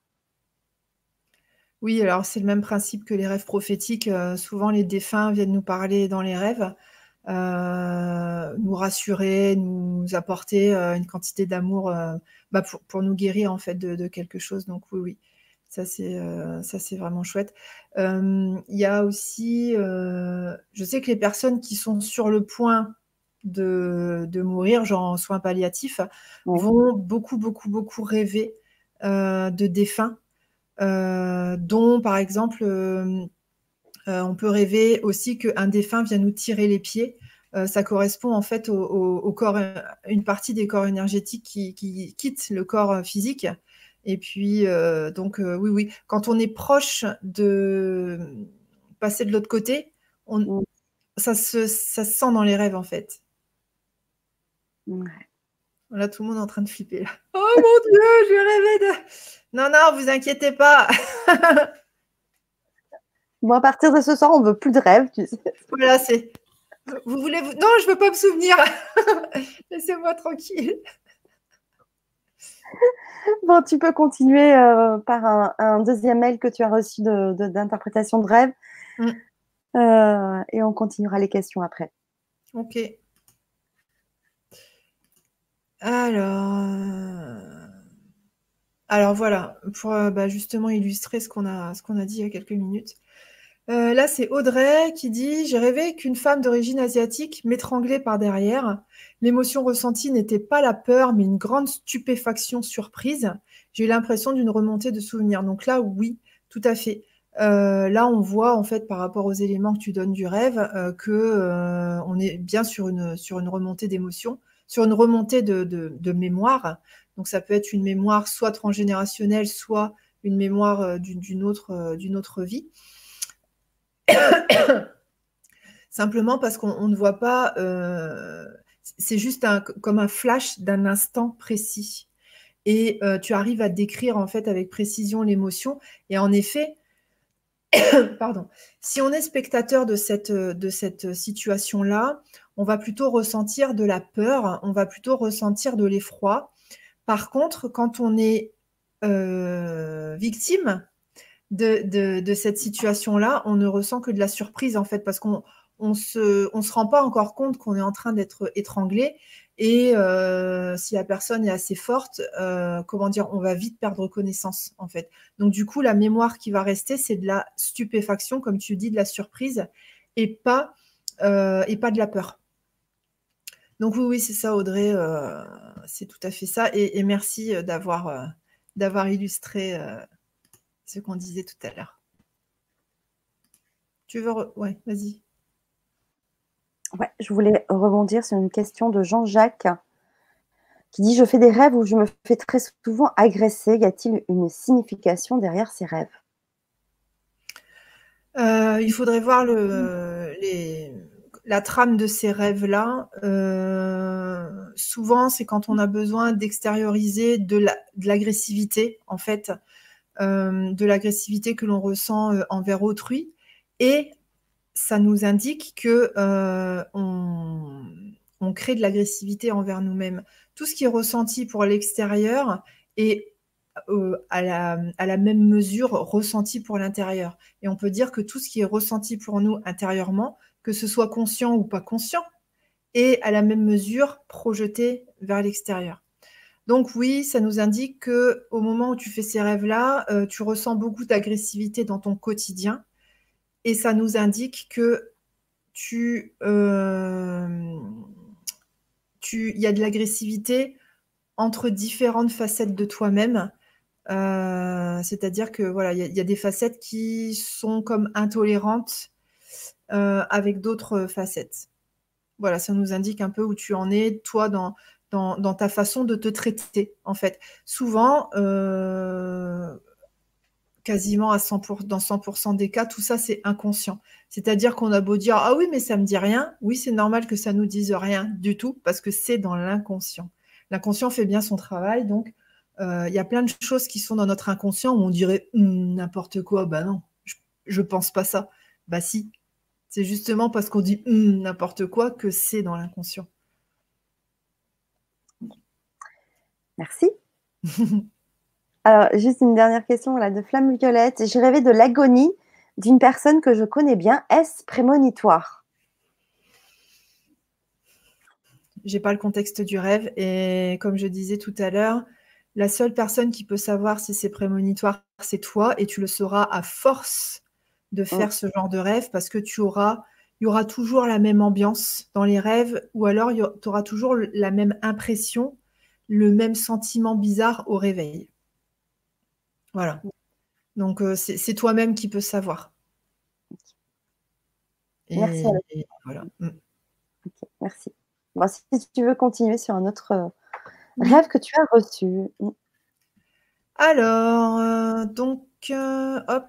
Oui, alors c'est le même principe que les rêves prophétiques. souvent, les défunts viennent nous parler dans les rêves. Euh, nous rassurer, nous apporter euh, une quantité d'amour euh, bah, pour, nous guérir en fait de, quelque chose. Donc oui, oui, ça c'est ça c'est vraiment chouette. Il y a aussi, je sais que les personnes qui sont sur le point de, mourir, genre en soins palliatifs, vont beaucoup beaucoup beaucoup rêver de défunts, dont par exemple on peut rêver aussi qu'un défunt vient nous tirer les pieds. Euh, ça correspond en fait au, corps, euh, une partie des corps énergétiques qui, qui quitte le corps physique. Et puis, donc, oui, oui, quand on est proche de passer de l'autre côté, on, ça, se, ça se sent dans les rêves en fait. Là, tout le monde est en train de flipper. Oh mon Dieu, j'ai rêvé de. Non, non, vous inquiétez pas.
Bon, à partir de ce soir, on veut plus de rêves, tu sais.
Voilà, c'est. Vous voulez. Non, je veux pas me souvenir. Laissez-moi tranquille.
Bon, tu peux continuer euh, par un, deuxième mail que tu as reçu d'interprétation de, de, rêve. Mm. Euh, et on continuera les questions après.
Ok. Alors. Euh, alors voilà, pour bah, justement illustrer ce qu'on a, ce qu'on a dit il y a quelques minutes. Euh, là, c'est Audrey qui dit J'ai rêvé qu'une femme d'origine asiatique m'étranglait par derrière. L'émotion ressentie n'était pas la peur, mais une grande stupéfaction surprise. J'ai eu l'impression d'une remontée de souvenirs. Donc là, oui, tout à fait. Euh, là, on voit en fait par rapport aux éléments que tu donnes du rêve euh, que on est bien sur une, remontée d'émotion, sur une remontée de, mémoire. Donc ça peut être une mémoire soit transgénérationnelle, soit une mémoire d'une autre vie. Simplement parce qu'on ne voit pas, euh, c'est juste comme un flash d'un instant précis. Et euh, tu arrives à décrire en fait avec précision l'émotion. Et en effet, pardon, si on est spectateur de cette, situation-là, on va plutôt ressentir de la peur, on va plutôt ressentir de l'effroi. Par contre, quand on est euh, victime, de, cette situation-là, on ne ressent que de la surprise en fait, parce qu'on on se, on se rend pas encore compte qu'on est en train d'être étranglé. Et euh, si la personne est assez forte, euh, comment dire, on va vite perdre connaissance en fait. Donc du coup, la mémoire qui va rester, c'est de la stupéfaction, comme tu dis, de la surprise, et pas, euh, et pas de la peur. Donc oui, oui, c'est ça, Audrey, c'est tout à fait ça. Et, et merci d'avoir d'avoir illustré ce qu'on disait tout à l'heure. Tu veux... Ouais, vas-y.
Ouais, je voulais rebondir sur une question de Jean-Jacques qui dit Je fais des rêves où je me fais très souvent agresser. Y a-t-il une signification derrière ces rêves?
Euh, Il faudrait voir le, la trame de ces rêves-là. Euh, souvent, c'est quand on a besoin d'extérioriser de l'agressivité, en fait, de l'agressivité que l'on ressent envers autrui. Et ça nous indique que on, on crée de l'agressivité envers nous-mêmes. Tout ce qui est ressenti pour l'extérieur est euh, à, la, même mesure ressenti pour l'intérieur. Et on peut dire que tout ce qui est ressenti pour nous intérieurement, que ce soit conscient ou pas conscient, est à la même mesure projeté vers l'extérieur. Donc oui, ça nous indique que au moment où tu fais ces rêves-là, euh, tu ressens beaucoup d'agressivité dans ton quotidien, et ça nous indique que tu euh, y a de l'agressivité entre différentes facettes de toi-même. Euh, c'est-à-dire que voilà, il y, a des facettes qui sont comme intolérantes avec d'autres facettes. Voilà, ça nous indique un peu où tu en es, toi, dans, dans, ta façon de te traiter, en fait. Souvent, euh, quasiment à 100%, dans 100% des cas, tout ça, c'est inconscient. C'est-à-dire qu'on a beau dire Ah oui, mais ça me dit rien. Oui, c'est normal que ça nous dise rien du tout parce que c'est dans l'inconscient. L'inconscient fait bien son travail. Donc, euh, il y a plein de choses qui sont dans notre inconscient où on dirait hum, n'importe quoi. Bah non, je, ne pense pas ça. Bah si. C'est justement parce qu'on dit hum, n'importe quoi que c'est dans l'inconscient.
Merci. Alors, juste une dernière question là, de Flamme Violette. J'ai rêvé de l'agonie d'une personne que je connais bien. Est-ce prémonitoire?
J'ai pas le contexte du rêve et comme je disais tout à l'heure, la seule personne qui peut savoir si c'est prémonitoire, c'est toi et tu le sauras à force de faire ce genre de rêve parce que tu auras, il y aura toujours la même ambiance dans les rêves ou alors tu auras toujours la même impression, le même sentiment bizarre au réveil. Voilà. Donc, euh, c'est toi-même qui peux savoir.
merci. voilà. Mm. merci. si tu veux continuer sur un autre euh, rêve que tu as reçu.
Alors, euh, donc, hop.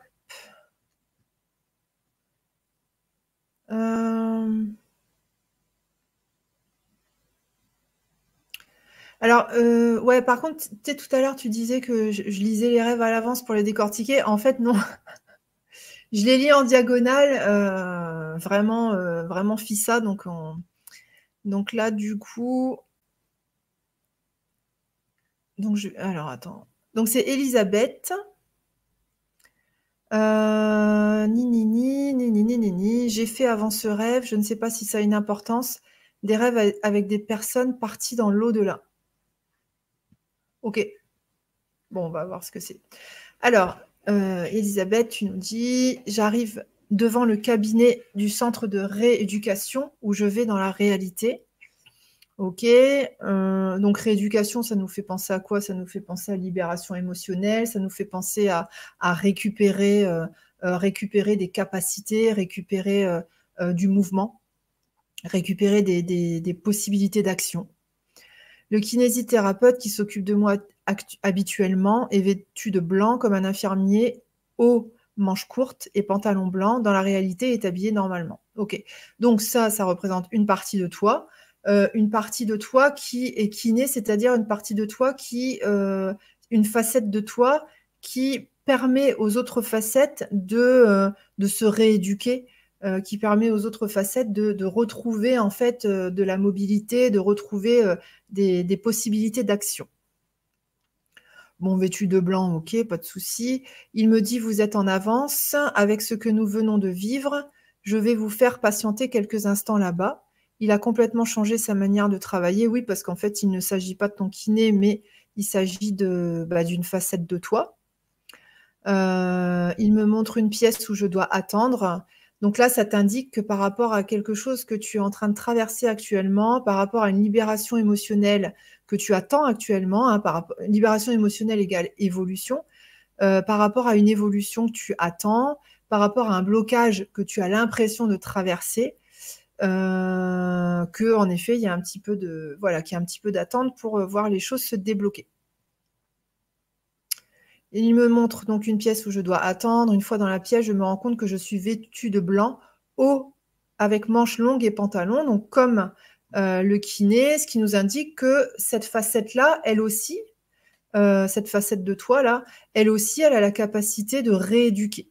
Alors, euh, ouais, par contre, tu sais, tout à l'heure, tu disais que je, lisais les rêves à l'avance pour les décortiquer. En fait, non. je les lis en diagonale, euh, vraiment, euh, vraiment fissa. Donc, donc là, du coup. Donc, je... Alors, attends. Donc, c'est Elisabeth. ni, ni, ni, ni, ni, ni, ni, J'ai fait avant ce rêve, je ne sais pas si ça a une importance, des rêves avec des personnes parties dans l'au-delà. Ok. Bon, on va voir ce que c'est. Alors, euh, Elisabeth, tu nous dis, j'arrive devant le cabinet du centre de rééducation où je vais dans la réalité. Ok. Euh, donc rééducation, ça nous fait penser à quoi? Ça nous fait penser à libération émotionnelle, ça nous fait penser à, récupérer, euh, récupérer des capacités, récupérer du mouvement, récupérer des possibilités d'action. Le kinésithérapeute qui s'occupe de moi habituellement est vêtu de blanc comme un infirmier aux manches courtes et pantalon blanc. Dans la réalité, est habillé normalement. Ok. Donc ça, ça représente une partie de toi. Euh, une partie de toi qui est kiné, c'est-à-dire une partie de toi qui, euh, une facette de toi qui permet aux autres facettes de, euh, de se rééduquer, euh, qui permet aux autres facettes de, retrouver en fait euh, de la mobilité, de retrouver euh, des, possibilités d'action. Bon, vêtu de blanc, ok, pas de souci. Il me dit, vous êtes en avance avec ce que nous venons de vivre. Je vais vous faire patienter quelques instants là-bas. Il a complètement changé sa manière de travailler, oui, parce qu'en fait, il ne s'agit pas de ton kiné, mais il s'agit bah, d'une facette de toi. il me montre une pièce où je dois attendre. Donc là, ça t'indique que par rapport à quelque chose que tu es en train de traverser actuellement, par rapport à une libération émotionnelle que tu attends actuellement, hein, par libération émotionnelle égale évolution, euh, par rapport à une évolution que tu attends, par rapport à un blocage que tu as l'impression de traverser, euh, que en effet il y a un petit peu de voilà qu'il y a un petit peu d'attente pour voir les choses se débloquer. Il me montre donc une pièce où je dois attendre. Une fois dans la pièce, je me rends compte que je suis vêtue de blanc, haut avec manches longues et pantalon, donc comme le kiné, ce qui nous indique que cette facette-là, elle aussi, cette facette de toi là, elle aussi, elle a la capacité de rééduquer.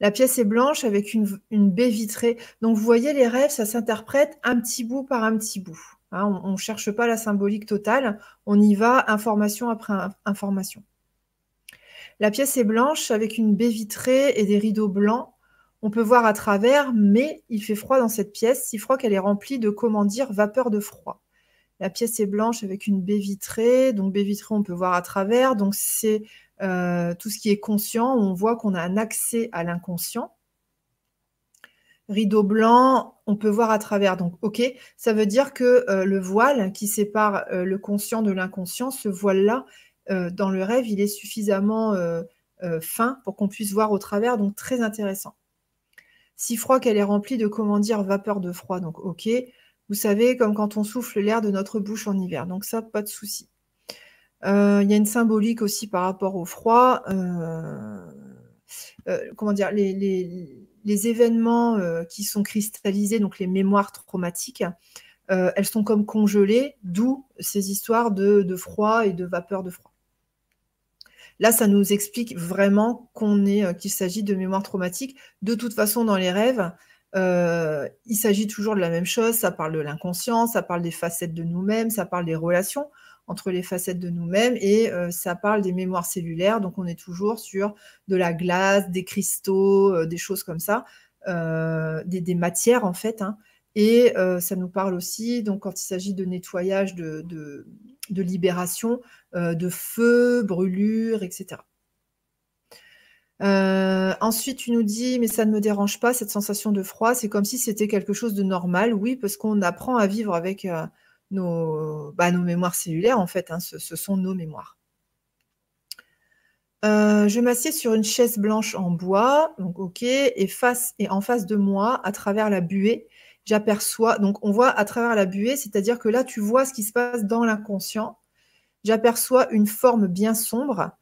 La pièce est blanche avec une, baie vitrée. Donc, vous voyez, les rêves, ça s'interprète un petit bout par un petit bout. Hein. on ne cherche pas la symbolique totale, on y va information après information. La pièce est blanche avec une baie vitrée et des rideaux blancs. On peut voir à travers, mais il fait froid dans cette pièce, si froid qu'elle est remplie de, comment dire, vapeur de froid. La pièce est blanche avec une baie vitrée. Donc, baie vitrée, on peut voir à travers. Donc, c'est euh, tout ce qui est conscient. On voit qu'on a un accès à l'inconscient. Rideau blanc, on peut voir à travers. Donc, OK, ça veut dire que euh, le voile qui sépare euh, le conscient de l'inconscient, ce voile-là, dans le rêve, il est suffisamment fin pour qu'on puisse voir au travers. Donc, très intéressant. Si froid qu'elle est remplie de, comment dire, vapeur de froid. Donc, OK. Vous savez, comme quand on souffle l'air de notre bouche en hiver. Donc ça, pas de souci. Euh, il y a une symbolique aussi par rapport au froid. Euh, euh, comment dire, les, événements qui sont cristallisés, donc les mémoires traumatiques, elles sont comme congelées, d'où ces histoires de, froid et de vapeur de froid. Là, ça nous explique vraiment est, qu'il s'agit de mémoires traumatiques. De toute façon, dans les rêves, euh, il s'agit toujours de la même chose, ça parle de l'inconscient, ça parle des facettes de nous-mêmes, ça parle des relations entre les facettes de nous-mêmes et euh, ça parle des mémoires cellulaires. Donc on est toujours sur de la glace, des cristaux, euh, des choses comme ça, des, matières en fait. Hein. Et ça nous parle aussi, donc quand il s'agit de nettoyage, de, de libération, de feu, brûlure, etc. Euh, ensuite, tu nous dis, mais ça ne me dérange pas, cette sensation de froid, c'est comme si c'était quelque chose de normal. Oui, parce qu'on apprend à vivre avec euh, nos, bah, nos, mémoires cellulaires, en fait, hein, ce, sont nos mémoires. Euh, je m'assieds sur une chaise blanche en bois, donc ok, et, face, et en face de moi, à travers la buée, j'aperçois, donc on voit à travers la buée, c'est-à-dire que là, tu vois ce qui se passe dans l'inconscient. J'aperçois une forme bien sombre,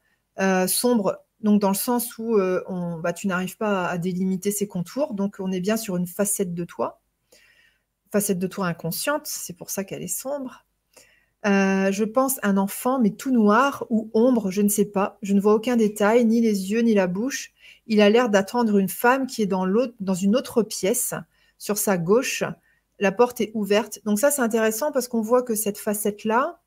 sombre donc dans le sens où euh, bah, tu n'arrives pas à délimiter ses contours, donc on est bien sur une facette de toi, facette de toi inconsciente, c'est pour ça qu'elle est sombre. Euh, je pense un enfant, mais tout noir ou ombre, je ne sais pas. Je ne vois aucun détail, ni les yeux, ni la bouche. Il a l'air d'attendre une femme qui est dans, dans une autre pièce, sur sa gauche. La porte est ouverte. Donc ça, c'est intéressant parce qu'on voit que cette facette-là,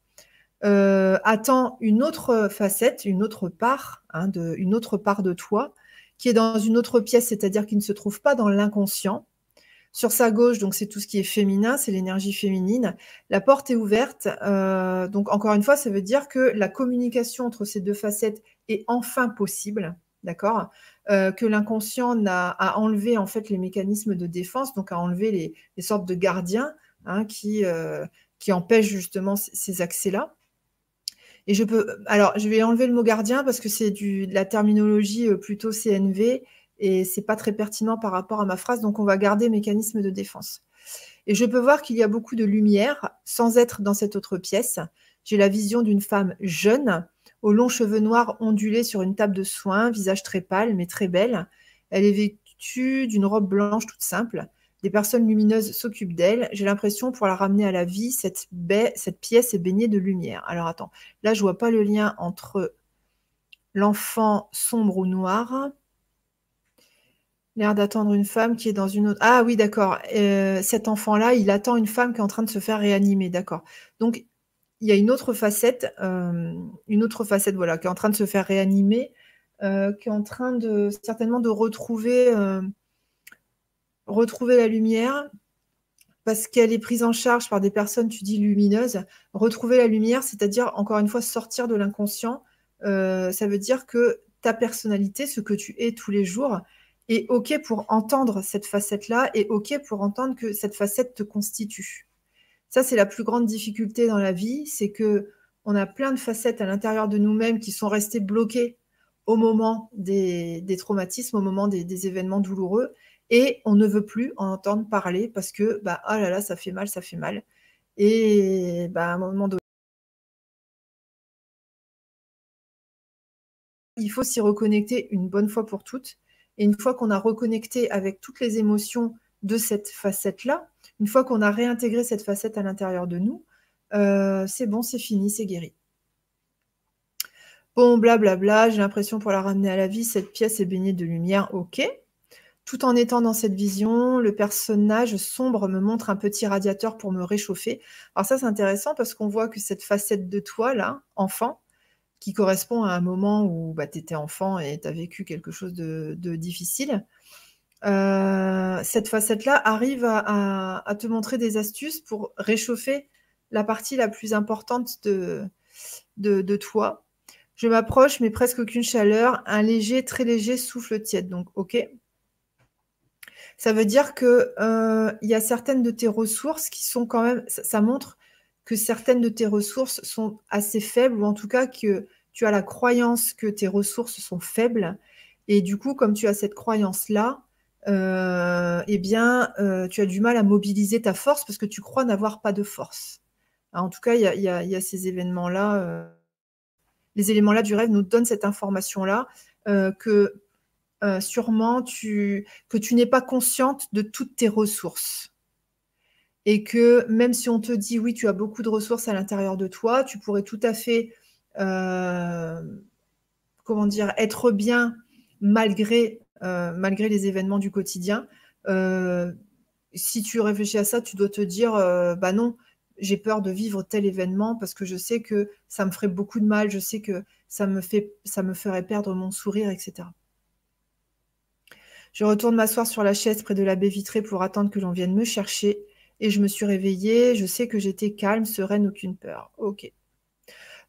euh, attend une autre facette, une autre part, hein, de, une autre part de toi, qui est dans une autre pièce, c'est-à-dire qui ne se trouve pas dans l'inconscient. Sur sa gauche, donc c'est tout ce qui est féminin, c'est l'énergie féminine. La porte est ouverte. Euh, donc encore une fois, ça veut dire que la communication entre ces deux facettes est enfin possible, d'accord? Euh, Que l'inconscient a, enlevé en fait les mécanismes de défense, donc a enlevé les, sortes de gardiens hein, qui, qui empêchent justement ces accès-là. Et je peux. Alors, je vais enlever le mot gardien parce que c'est de la terminologie euh, plutôt CNV et c'est pas très pertinent par rapport à ma phrase. Donc, on va garder mécanisme de défense. Et je peux voir qu'il y a beaucoup de lumière sans être dans cette autre pièce. J'ai la vision d'une femme jeune, aux longs cheveux noirs ondulés sur une table de soins, visage très pâle mais très belle. Elle est vêtue d'une robe blanche toute simple des personnes lumineuses s'occupent d'elle. J'ai l'impression, pour la ramener à la vie, cette, pièce est baignée de lumière. Alors attends, là je vois pas le lien entre l'enfant sombre ou noir. L'air d'attendre une femme qui est dans une autre. Ah oui, d'accord. Euh, cet enfant-là, il attend une femme qui est en train de se faire réanimer, d'accord. Donc il y a une autre facette, euh, une autre facette, voilà, qui est en train de se faire réanimer, euh, qui est en train de certainement de retrouver retrouver la lumière parce qu'elle est prise en charge par des personnes, tu dis, lumineuses. Retrouver la lumière, c'est-à-dire, encore une fois, sortir de l'inconscient, euh, ça veut dire que ta personnalité, ce que tu es tous les jours, est OK pour entendre cette facette-là et OK pour entendre que cette facette te constitue. Ça, c'est la plus grande difficulté dans la vie, c'est que on a plein de facettes à l'intérieur de nous-mêmes qui sont restées bloquées au moment des, traumatismes, au moment des événements douloureux. et on ne veut plus en entendre parler parce que, bah, oh là là, ça fait mal, ça fait mal. Et bah, à un moment donné, il faut s'y reconnecter une bonne fois pour toutes. Et une fois qu'on a reconnecté avec toutes les émotions de cette facette-là, une fois qu'on a réintégré cette facette à l'intérieur de nous, euh, c'est bon, c'est fini, c'est guéri. Bon, blablabla, j'ai l'impression pour la ramener à la vie, cette pièce est baignée de lumière, ok. Tout en étant dans cette vision, le personnage sombre me montre un petit radiateur pour me réchauffer. Alors ça, c'est intéressant parce qu'on voit que cette facette de toi, là, enfant, qui correspond à un moment où bah, tu étais enfant et tu as vécu quelque chose de, difficile, euh, cette facette-là arrive à, te montrer des astuces pour réchauffer la partie la plus importante de, de toi je m'approche, mais presque aucune chaleur. Un léger, très léger souffle tiède. Donc, OK. Ça veut dire que euh, il y a certaines de tes ressources qui sont quand même. Ça, montre que certaines de tes ressources sont assez faibles, ou en tout cas que tu as la croyance que tes ressources sont faibles. Et du coup, comme tu as cette croyance-là, euh, eh bien, euh, tu as du mal à mobiliser ta force parce que tu crois n'avoir pas de force. en tout cas, il y a, ces événements-là les éléments-là du rêve nous donnent cette information-là euh, que euh, sûrement tu, n'es pas consciente de toutes tes ressources. Et que même si on te dit oui, tu as beaucoup de ressources à l'intérieur de toi, tu pourrais tout à fait, euh, être bien malgré, malgré les événements du quotidien. si tu réfléchis à ça, tu dois te dire, bah non, j'ai peur de vivre tel événement parce que je sais que ça me ferait beaucoup de mal, je sais que ça me, fait, ça me ferait perdre mon sourire, etc. Je retourne m'asseoir sur la chaise près de la baie vitrée pour attendre que l'on vienne me chercher. Et je me suis réveillée, je sais que j'étais calme, sereine, aucune peur. Ok.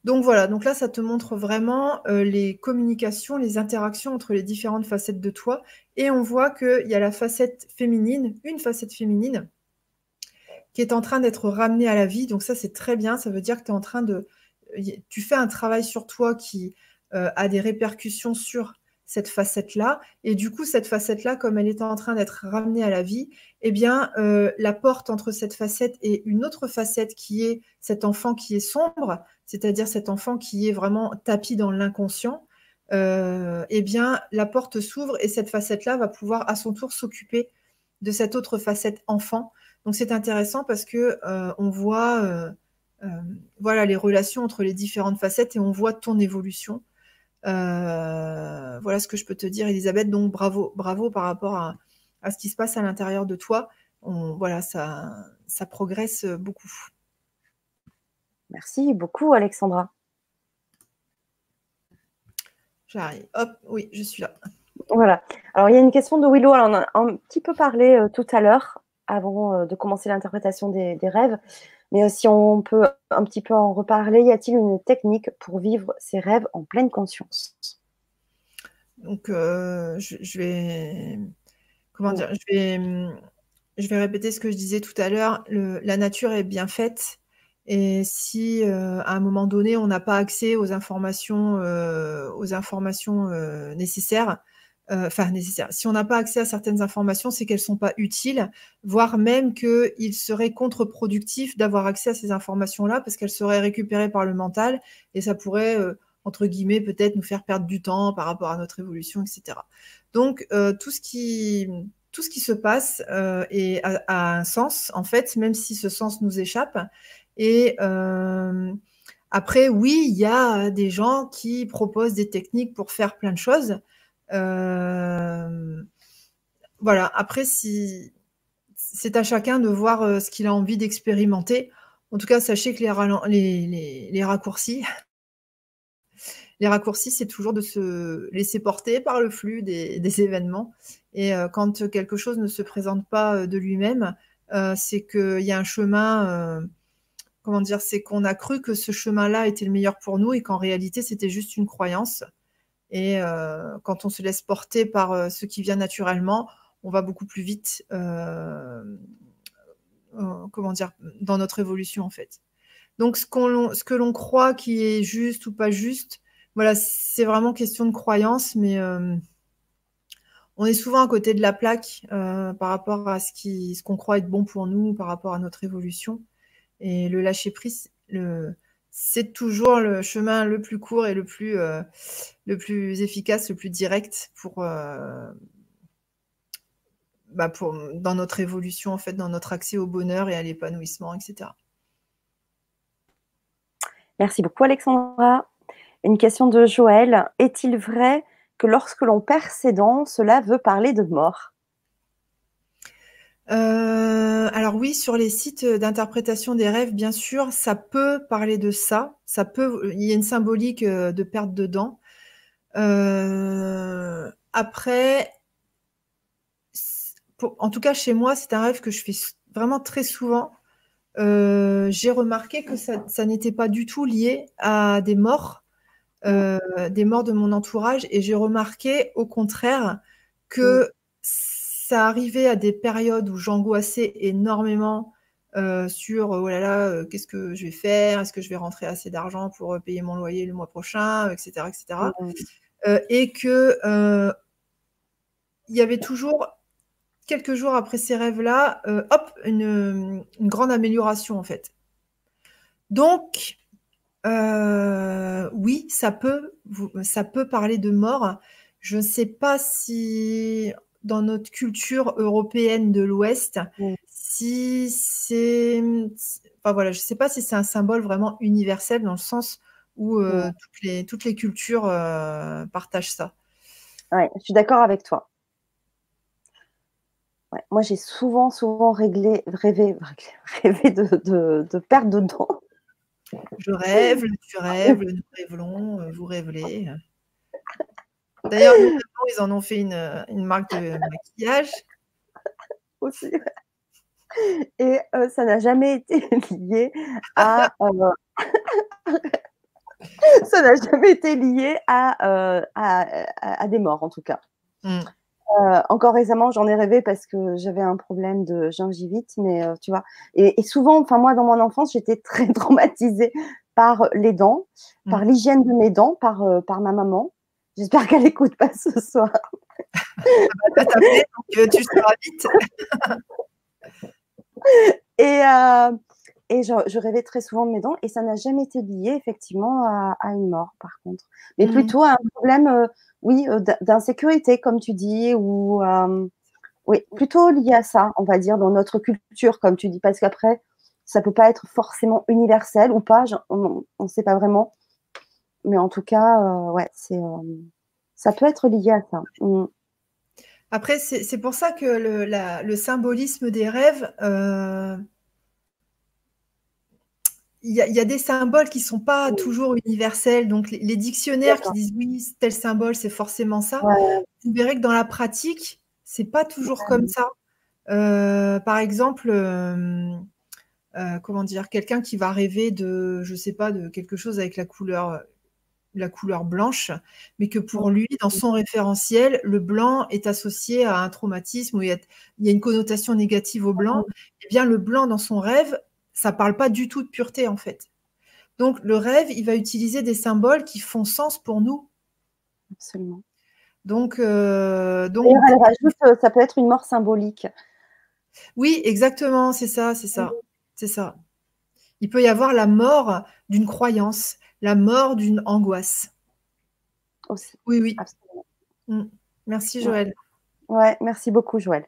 Donc voilà, donc là, ça te montre vraiment euh, les communications, les interactions entre les différentes facettes de toi. Et on voit qu'il y a la facette féminine, une facette féminine, qui est en train d'être ramené à la vie. Donc ça, c'est très bien. Ça veut dire que tu en train de... Tu fais un travail sur toi qui euh, a des répercussions sur cette facette-là. Et du coup, cette facette-là, comme elle est en train d'être ramenée à la vie, eh bien, euh, la porte entre cette facette et une autre facette qui est cet enfant qui est sombre, c'est-à-dire cet enfant qui est vraiment tapis dans l'inconscient, euh, eh bien, la porte s'ouvre et cette facette-là va pouvoir à son tour s'occuper de cette autre facette enfant donc c'est intéressant parce que euh, on voit euh, voilà les relations entre les différentes facettes et on voit ton évolution. voilà ce que je peux te dire, Elisabeth. Donc bravo, bravo par rapport à, ce qui se passe à l'intérieur de toi. voilà, ça progresse beaucoup.
Merci beaucoup, Alexandra.
J'arrive. Hop, oui, je suis là.
Voilà. Alors, il y a une question de Willow. on a un petit peu parlé tout à l'heure avant euh, de commencer l'interprétation des, rêves. Mais si on peut un petit peu en reparler, y a-t-il une technique pour vivre ses rêves en pleine conscience?
Donc, euh, je, vais, comment dire, je vais, je vais répéter ce que je disais tout à l'heure. La nature est bien faite. Et si euh, à un moment donné, on n'a pas accès aux informations, aux informations nécessaires, euh, enfin nécessaire. Si on n'a pas accès à certaines informations, c'est qu'elles ne sont pas utiles, voire même qu'il serait contre-productif d'avoir accès à ces informations-là parce qu'elles seraient récupérées par le mental et ça pourrait, euh, entre guillemets, peut-être nous faire perdre du temps par rapport à notre évolution, etc. Donc, euh, tout, ce qui, tout ce qui se passe est, a, un sens, en fait, même si ce sens nous échappe. Et après, oui, il y a des gens qui proposent des techniques pour faire plein de choses. Euh, voilà, après, c'est à chacun de voir euh, ce qu'il a envie d'expérimenter. En tout cas, sachez que les, les, raccourcis, les raccourcis, c'est toujours de se laisser porter par le flux des, événements. Et euh, quand quelque chose ne se présente pas de lui-même, c'est qu'il y a un chemin, comment dire, c'est qu'on a cru que ce chemin-là était le meilleur pour nous et qu'en réalité, c'était juste une croyance. Et euh, quand on se laisse porter par euh, ce qui vient naturellement, on va beaucoup plus vite, euh, comment dire, dans notre évolution en fait. Donc ce, ce que l'on croit qui est juste ou pas juste, voilà, c'est vraiment question de croyance, mais on est souvent à côté de la plaque par rapport à ce ce qu'on croit être bon pour nous, par rapport à notre évolution. Et le lâcher prise, c'est toujours le chemin le plus court et le plus, le plus efficace, le plus direct pour, bah pour, dans notre évolution, en fait, dans notre accès au bonheur et à l'épanouissement, etc.
Merci beaucoup, Alexandra. Une question de Joël. Est-il vrai que lorsque l'on perd ses dents, cela veut parler de mort?
Euh, alors oui, sur les sites d'interprétation des rêves, bien sûr, ça peut parler de ça. Ça peut, il y a une symbolique euh, de perte de dents. Euh, après, en tout cas chez moi, c'est un rêve que je fais vraiment très souvent. J'ai remarqué que ça, n'était pas du tout lié à des morts, des morts de mon entourage, et j'ai remarqué au contraire que ça arrivait à des périodes où j'angoissais énormément euh, sur oh là là, euh, qu'est-ce que je vais faire? Est-ce que je vais rentrer assez d'argent pour euh, payer mon loyer le mois prochain, etc., etc. et que il y avait toujours quelques jours après ces rêves-là, hop, une, une, grande amélioration en fait. Donc oui, ça peut, ça peut parler de mort. Je ne sais pas si dans notre culture européenne de l'Ouest, si c'est, enfin voilà, je ne sais pas si c'est un symbole vraiment universel dans le sens où euh, toutes, les, toutes les cultures euh, partagent ça.
Ouais, je suis d'accord avec toi. moi, j'ai souvent, souvent réglé, rêvé, rêvé de, de, de dents.
Je rêve, tu rêves, nous rêvelons, euh, vous rêvelez. D'ailleurs, ils en ont fait une, une marque de maquillage.
Aussi. Et euh, ça n'a jamais été lié à. Euh, ça n'a jamais été lié à, euh, à, à, des morts, en tout cas. Hmm. encore récemment, j'en ai rêvé parce que j'avais un problème de gingivite, mais tu vois. Et, et souvent, enfin moi, dans mon enfance, j'étais très traumatisée par les dents, par hmm. l'hygiène de mes dents, par, par ma maman. J'espère qu'elle n'écoute pas ce soir.
donc euh, tu seras vite.
et, euh, et je, rêvais très souvent de mes dents et ça n'a jamais été lié effectivement à, une mort par contre. Mais mmh. plutôt à un problème, euh, oui, d'insécurité comme tu dis, ou oui, plutôt lié à ça, on va dire, dans notre culture, comme tu dis, parce qu'après, ça peut pas être forcément universel ou pas, on ne sait pas vraiment mais en tout cas, euh, ouais, c'est, euh, ça peut être lié à ça. Mm.
Après, c'est pour ça que le, symbolisme des rêves, euh, il y, a des symboles qui ne sont pas toujours universels. Donc, les, dictionnaires qui disent oui, tel symbole, c'est forcément ça. Vous verrez que dans la pratique, c'est pas toujours comme ça. par exemple, comment dire, quelqu'un qui va rêver de, je sais pas, de quelque chose avec la couleur la couleur blanche, mais que pour lui, dans son référentiel, le blanc est associé à un traumatisme, où il y a, une connotation négative au blanc, eh bien le blanc dans son rêve, ça parle pas du tout de pureté en fait. Donc le rêve, il va utiliser des symboles qui font sens pour nous.
Absolument.
Donc, euh, donc
elle rajoute, euh, ça peut être une mort symbolique.
Oui, exactement, c'est ça, c'est ça, c'est ça. Il peut y avoir la mort d'une croyance, la mort d'une angoisse.
Aussi.
Oui, oui. Absolument. Mm. Merci Joël.
Ouais. merci beaucoup Joël.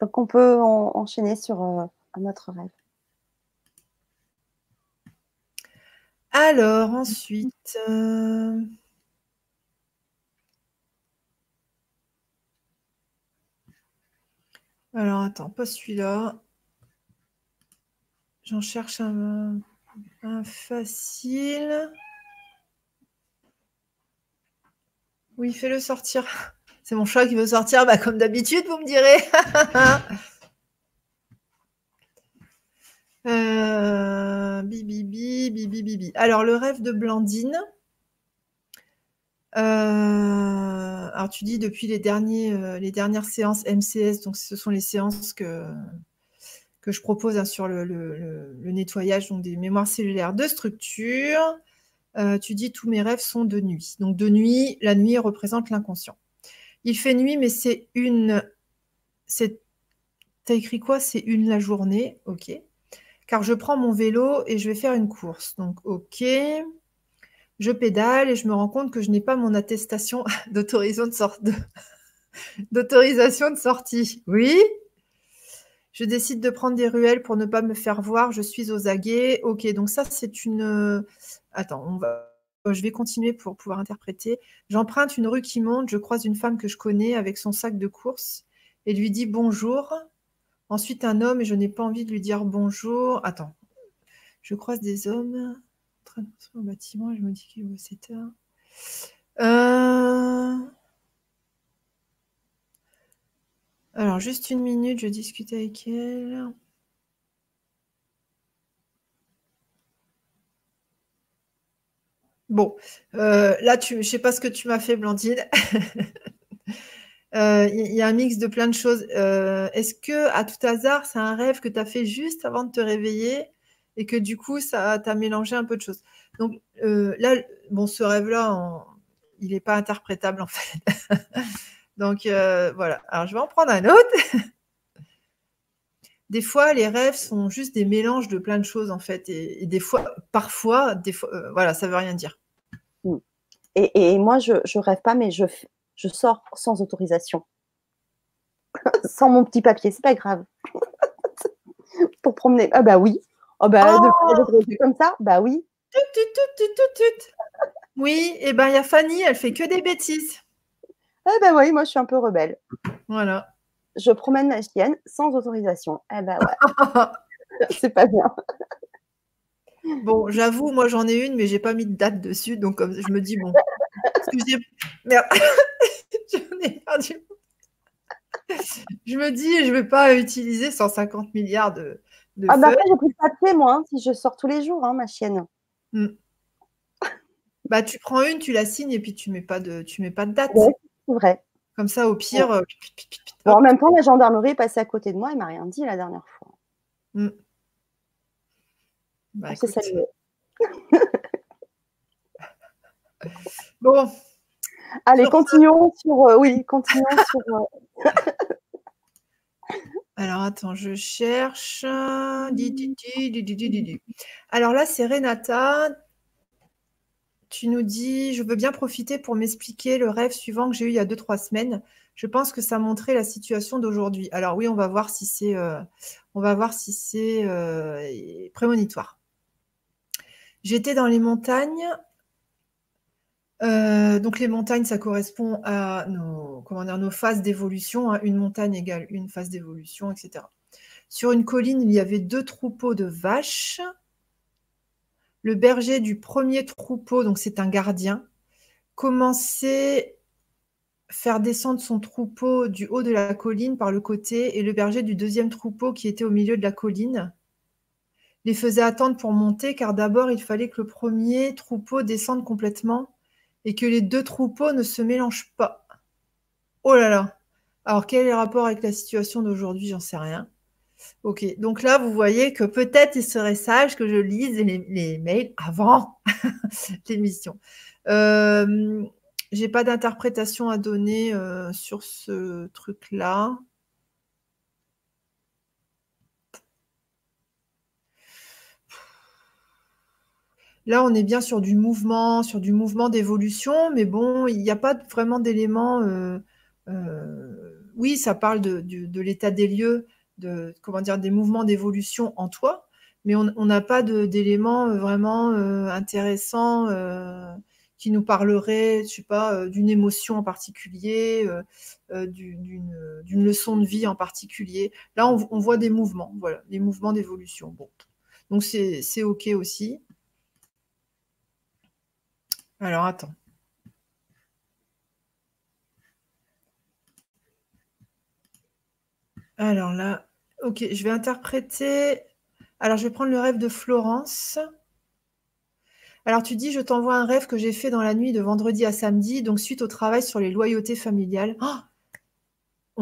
Donc on peut enchaîner sur euh, un autre rêve.
Alors ensuite. Euh, alors attends, pas celui-là. J'en cherche un. Un facile. Oui, fais-le sortir. C'est mon chat qui veut sortir, bah, comme d'habitude, vous me direz. euh, bibi, bibi, bibi, Alors, le rêve de Blandine. Euh, alors, tu dis depuis les, euh, les dernières séances MCS, donc ce sont les séances que, que je propose hein, sur le, nettoyage donc, des mémoires cellulaires de structure. Euh, tu dis tous mes rêves sont de nuit. Donc de nuit, la nuit représente l'inconscient. Il fait nuit, mais c'est une. C'est. T'as écrit quoi? C'est une la journée, ok. Car je prends mon vélo et je vais faire une course. Donc, ok. Je pédale et je me rends compte que je n'ai pas mon attestation d'autorisation de, sort... d'autorisation de sortie. Oui? Je décide de prendre des ruelles pour ne pas me faire voir. Je suis aux aguets. Ok, donc ça, c'est une. Attends, on va. Je vais continuer pour pouvoir interpréter. J'emprunte une rue qui monte. Je croise une femme que je connais avec son sac de course et lui dis bonjour. Ensuite, un homme et je n'ai pas envie de lui dire bonjour. Attends. Je croise des hommes en train de construire un bâtiment je me dis qu'il c'était un. Euh... Alors, juste une minute, je discute avec elle. Bon, euh, là, tu, je ne sais pas ce que tu m'as fait, Blandine. Euh, il y, a un mix de plein de choses. Euh, est-ce que, à tout hasard, c'est un rêve que tu as fait juste avant de te réveiller et que du coup, ça t'a mélangé un peu de choses? Donc là, bon, ce rêve-là, il n'est pas interprétable en fait. Donc euh, voilà. Alors je vais en prendre un autre. des fois, les rêves sont juste des mélanges de plein de choses en fait, et, des fois, parfois, des fois, euh, voilà, ça veut rien dire.
Mm. Et, moi, je, je rêve pas, mais je, je sors sans autorisation, sans mon petit papier, c'est pas grave. Pour promener. Ah bah oui. Oh bah oh comme ça, bah oui.
oui, et ben il y a Fanny, elle fait que des bêtises.
Eh ben oui, moi je suis un peu rebelle.
Voilà.
Je promène ma chienne sans autorisation. Eh ben ouais. c'est pas bien.
Bon, j'avoue, moi j'en ai une, mais j'ai pas mis de date dessus, donc je me dis bon. Merde, j'en ai perdu. Je me dis, je vais pas utiliser 150 milliards de. de
ah bah après, j'ai plus de papier, moi, hein, si je sors tous les jours, hein, ma chienne. Hmm.
Bah, tu prends une, tu la signes et puis tu mets pas de, tu mets pas de date
vrai.
Comme ça, au pire. Euh,
en même temps, la gendarmerie est passée à côté de moi et m'a rien dit la dernière fois. Mm.
Bah, bon.
Allez, continuons sur. Euh, oui, continuons sur. Euh,
Alors, attends, je cherche. Alors là, c'est Renata tu nous dis, je veux bien profiter pour m'expliquer le rêve suivant que j'ai eu il y a deux, trois semaines. Je pense que ça montrait la situation d'aujourd'hui. Alors oui, on va voir si c'est euh, euh, prémonitoire. J'étais dans les montagnes. Euh, donc les montagnes, ça correspond à nos phases d'évolution. Hein. Une montagne égale une phase d'évolution, etc. Sur une colline, il y avait deux troupeaux de vaches le berger du premier troupeau, donc c'est un gardien, commençait à faire descendre son troupeau du haut de la colline par le côté et le berger du deuxième troupeau qui était au milieu de la colline les faisait attendre pour monter car d'abord il fallait que le premier troupeau descende complètement et que les deux troupeaux ne se mélangent pas. Oh là là Alors quel est le rapport avec la situation d'aujourd'hui? J'en sais rien. Ok, donc là, vous voyez que peut-être il serait sage que je lise les, mails avant l'émission. Euh, J'ai pas d'interprétation à donner euh, sur ce truc-là. Là, on est bien sur du mouvement, sur du mouvement d'évolution, mais bon, il n'y a pas vraiment d'éléments. Euh, euh, oui, ça parle de l'état des lieux comment dire, des mouvements d'évolution en toi, mais on n'a pas d'éléments euh, vraiment euh, intéressants euh, qui nous parleraient, je sais pas, d'une émotion en particulier, d'une leçon de vie en particulier. Là, on, voit des mouvements, voilà, des mouvements d'évolution. Donc c'est OK aussi. Alors attends. Alors là, Ok, je vais interpréter. Alors, je vais prendre le rêve de Florence. Alors, tu dis, je t'envoie un rêve que j'ai fait dans la nuit de vendredi à samedi, donc suite au travail sur les loyautés familiales. Oh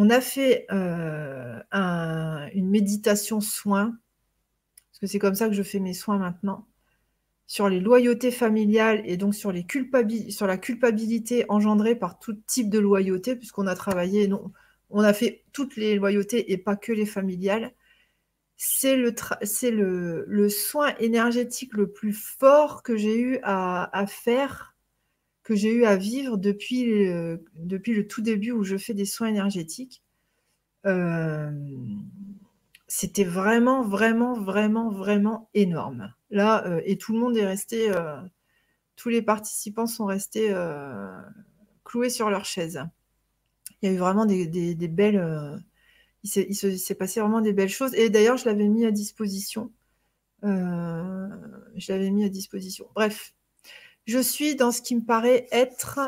on a fait euh, une méditation soin, parce que c'est comme ça que je fais mes soins maintenant, sur les loyautés familiales et donc sur, la culpabilité engendrée par tout type de loyauté, puisqu'on a travaillé, non, on a fait toutes les loyautés et pas que les familiales. C'est le, soin énergétique le plus fort que j'ai eu à, faire, que j'ai eu à vivre depuis le, tout début où je fais des soins énergétiques. Euh, c'était vraiment, vraiment, vraiment, vraiment énorme. Là, euh, et tout le monde est resté, euh, tous les participants sont restés cloués sur leur chaise. Il y a eu vraiment des, belles. il s'est passé vraiment des belles choses. Et d'ailleurs, je l'avais mis à disposition. je l'avais mis à disposition. Bref, je suis dans ce qui me paraît être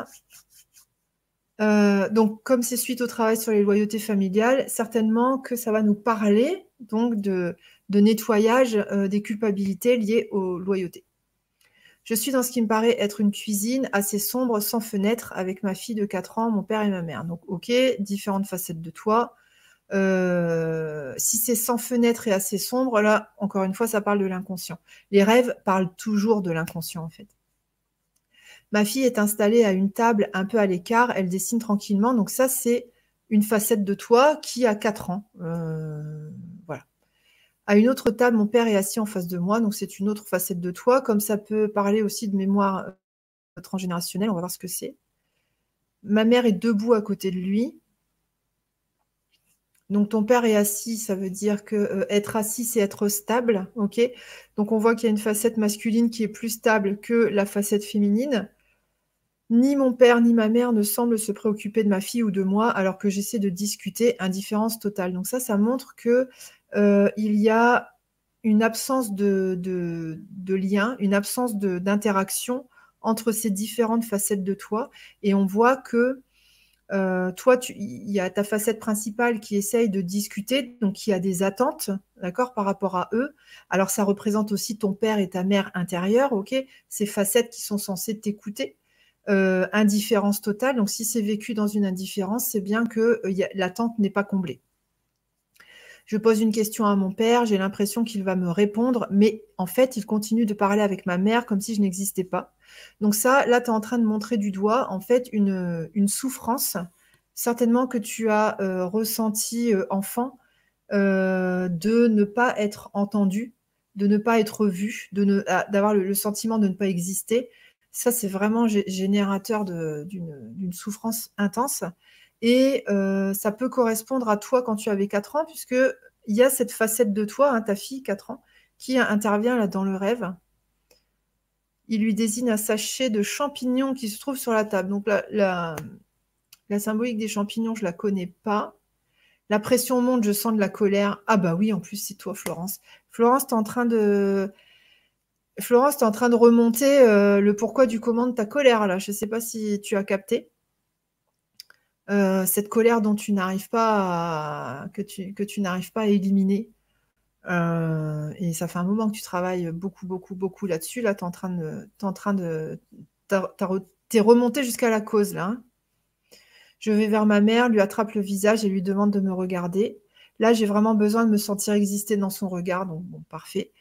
donc, comme c'est suite au travail sur les loyautés familiales, certainement que ça va nous parler donc de, nettoyage euh, des culpabilités liées aux loyautés. Je suis dans ce qui me paraît être une cuisine assez sombre, sans fenêtre, avec ma fille de 4 ans, mon père et ma mère. Donc, ok, différentes facettes de toi. Euh, si c'est sans fenêtre et assez sombre, là, encore une fois, ça parle de l'inconscient. Les rêves parlent toujours de l'inconscient, en fait. Ma fille est installée à une table un peu à l'écart, elle dessine tranquillement. Donc ça, c'est une facette de toi qui a 4 ans. Euh. À une autre table, mon père est assis en face de moi, donc c'est une autre facette de toi. Comme ça peut parler aussi de mémoire euh, transgénérationnelle, on va voir ce que c'est. Ma mère est debout à côté de lui. Donc ton père est assis, ça veut dire que euh, être assis, c'est être stable, ok? Donc on voit qu'il y a une facette masculine qui est plus stable que la facette féminine. Ni mon père ni ma mère ne semblent se préoccuper de ma fille ou de moi alors que j'essaie de discuter indifférence totale. Donc ça, ça montre que il y a une absence de, lien, une absence d'interaction entre ces différentes facettes de toi. Et on voit que euh, toi, il y a ta facette principale qui essaye de discuter, donc qui a des attentes, d'accord, par rapport à eux. Alors, ça représente aussi ton père et ta mère intérieure, ok, ces facettes qui sont censées t'écouter. Euh, indifférence totale. Donc, si c'est vécu dans une indifférence, c'est bien que euh, l'attente n'est pas comblée. Je pose une question à mon père, j'ai l'impression qu'il va me répondre, mais en fait, il continue de parler avec ma mère comme si je n'existais pas. Donc ça, là, tu es en train de montrer du doigt, en fait, une, souffrance, certainement que tu as euh, ressenti enfant, de ne pas être entendu, de ne pas être vu, d'avoir le, sentiment de ne pas exister ça, c'est vraiment générateur d'une souffrance intense. Et euh, ça peut correspondre à toi quand tu avais 4 ans, puisqu'il y a cette facette de toi, hein, ta fille, 4 ans, qui intervient là dans le rêve. Il lui désigne un sachet de champignons qui se trouve sur la table. Donc la, la symbolique des champignons, je ne la connais pas. La pression monte, je sens de la colère. Ah bah oui, en plus, c'est toi, Florence. Florence, tu en train de Florence, en train de remonter euh, le pourquoi du comment de ta colère là. Je ne sais pas si tu as capté. Euh, cette colère dont tu n'arrives pas à, que tu, que tu n'arrives pas à éliminer. Euh, et ça fait un moment que tu travailles beaucoup, beaucoup, beaucoup là-dessus. Là, tu es en train de. Es en t'es remonté jusqu'à la cause là. Je vais vers ma mère, lui attrape le visage et lui demande de me regarder. Là, j'ai vraiment besoin de me sentir exister dans son regard, donc bon, parfait.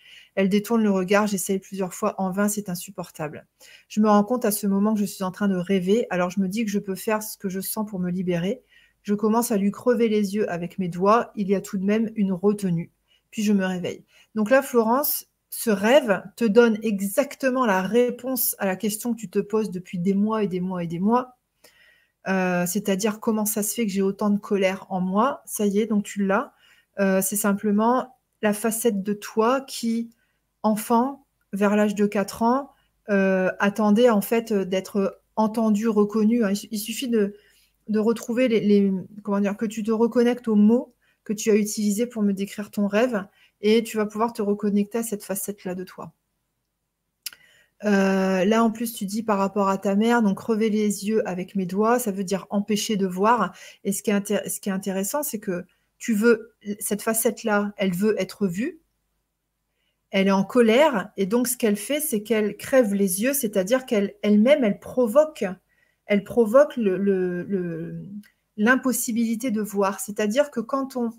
Elle détourne le regard, j'essaye plusieurs fois en vain, c'est insupportable. Je me rends compte à ce moment que je suis en train de rêver, alors je me dis que je peux faire ce que je sens pour me libérer. Je commence à lui crever les yeux avec mes doigts, il y a tout de même une retenue. Puis je me réveille. Donc là, Florence, ce rêve te donne exactement la réponse à la question que tu te poses depuis des mois et des mois et des mois. Euh, c'est-à-dire comment ça se fait que j'ai autant de colère en moi. Ça y est, donc tu l'as. Euh, c'est simplement la facette de toi qui enfant, vers l'âge de 4 ans, euh, attendait en fait d'être entendu, reconnu. Hein. Il, suffit de, retrouver les, comment dire, que tu te reconnectes aux mots que tu as utilisés pour me décrire ton rêve et tu vas pouvoir te reconnecter à cette facette-là de toi. Euh, là, en plus, tu dis par rapport à ta mère, donc crever les yeux avec mes doigts, ça veut dire empêcher de voir. Et ce qui est, ce qui est intéressant, c'est que tu veux, cette facette-là, elle veut être vue, elle est en colère et donc ce qu'elle fait, c'est qu'elle crève les yeux, c'est-à-dire qu'elle elle-même, elle provoque, elle provoque l'impossibilité de voir. C'est-à-dire que quand on,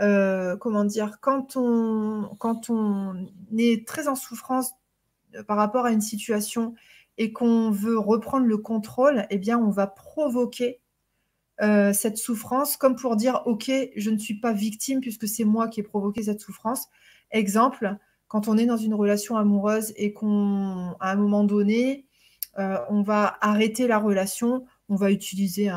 euh, comment dire, quand on, est très en souffrance par rapport à une situation et qu'on veut reprendre le contrôle, eh bien, on va provoquer euh, cette souffrance comme pour dire, OK, je ne suis pas victime puisque c'est moi qui ai provoqué cette souffrance. Exemple, quand on est dans une relation amoureuse et qu'on, à un moment donné, euh, on va arrêter la relation, on va utiliser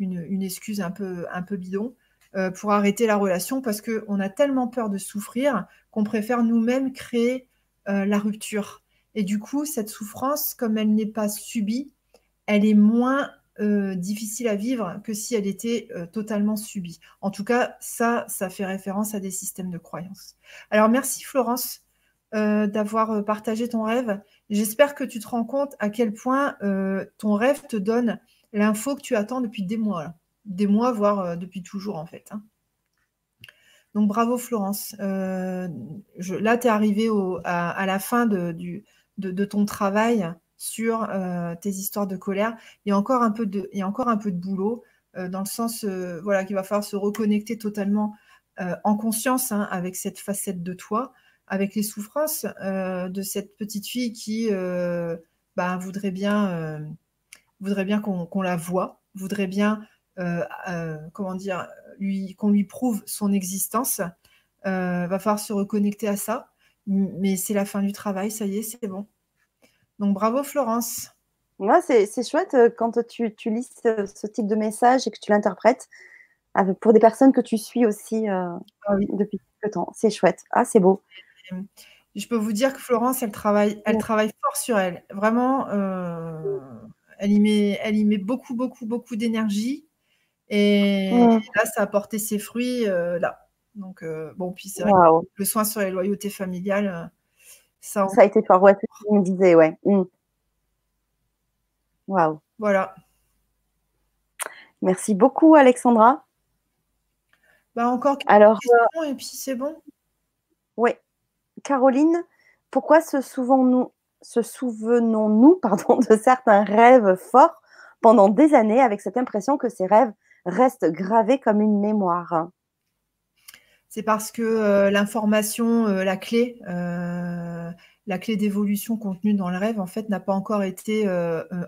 une, excuse un peu, bidon euh, pour arrêter la relation parce qu'on a tellement peur de souffrir qu'on préfère nous-mêmes créer la rupture. Et du coup, cette souffrance, comme elle n'est pas subie, elle est moins euh, difficile à vivre que si elle était euh, totalement subie. En tout cas, ça, ça fait référence à des systèmes de croyances. Alors, merci Florence euh, d'avoir partagé ton rêve. J'espère que tu te rends compte à quel point ton rêve te donne l'info que tu attends depuis des mois. Des mois, voire depuis toujours en fait. Hein. Donc bravo Florence. là, tu es arrivée à, la fin de, ton travail sur euh, tes histoires de colère. Il y a encore un peu de, boulot euh, dans le sens euh, voilà, qu'il va falloir se reconnecter totalement en conscience hein, avec cette facette de toi, avec les souffrances de cette petite fille qui bah, voudrait bien, voudrait bien qu'on la voie, voudrait bien comment dire, lui, qu'on lui prouve son existence. va falloir se reconnecter à ça mais c'est la fin du travail, ça y est, c'est bon. Donc bravo Florence.
Moi, c'est chouette euh, quand tu, tu lis ce, type de message et que tu l'interprètes pour des personnes que tu suis aussi euh, ah depuis quelque temps. C'est chouette. Ah, c'est beau.
Je peux vous dire que Florence, elle travaille, elle travaille fort sur elle. Vraiment, euh, elle, y met, elle y met beaucoup, beaucoup, beaucoup d'énergie. Et là, ça a porté ses fruits là. Donc, euh, bon, puis c'est vrai le soin sur les loyautés familiales,
ça, ça a été fort. Ouais, tu me disais, ouais. Mm. Waouh.
Voilà.
Merci beaucoup, Alexandra.
Bah, encore quelques Alors, questions et puis c'est bon.
Oui. Caroline, pourquoi se, souvenons-nous, se souvenons-nous pardon, de certains rêves forts pendant des années avec cette impression que ces rêves restent gravés comme une mémoire?
C'est parce que euh, l'information, euh, la clé, euh, la clé d'évolution contenue dans le rêve, en fait, n'a pas encore été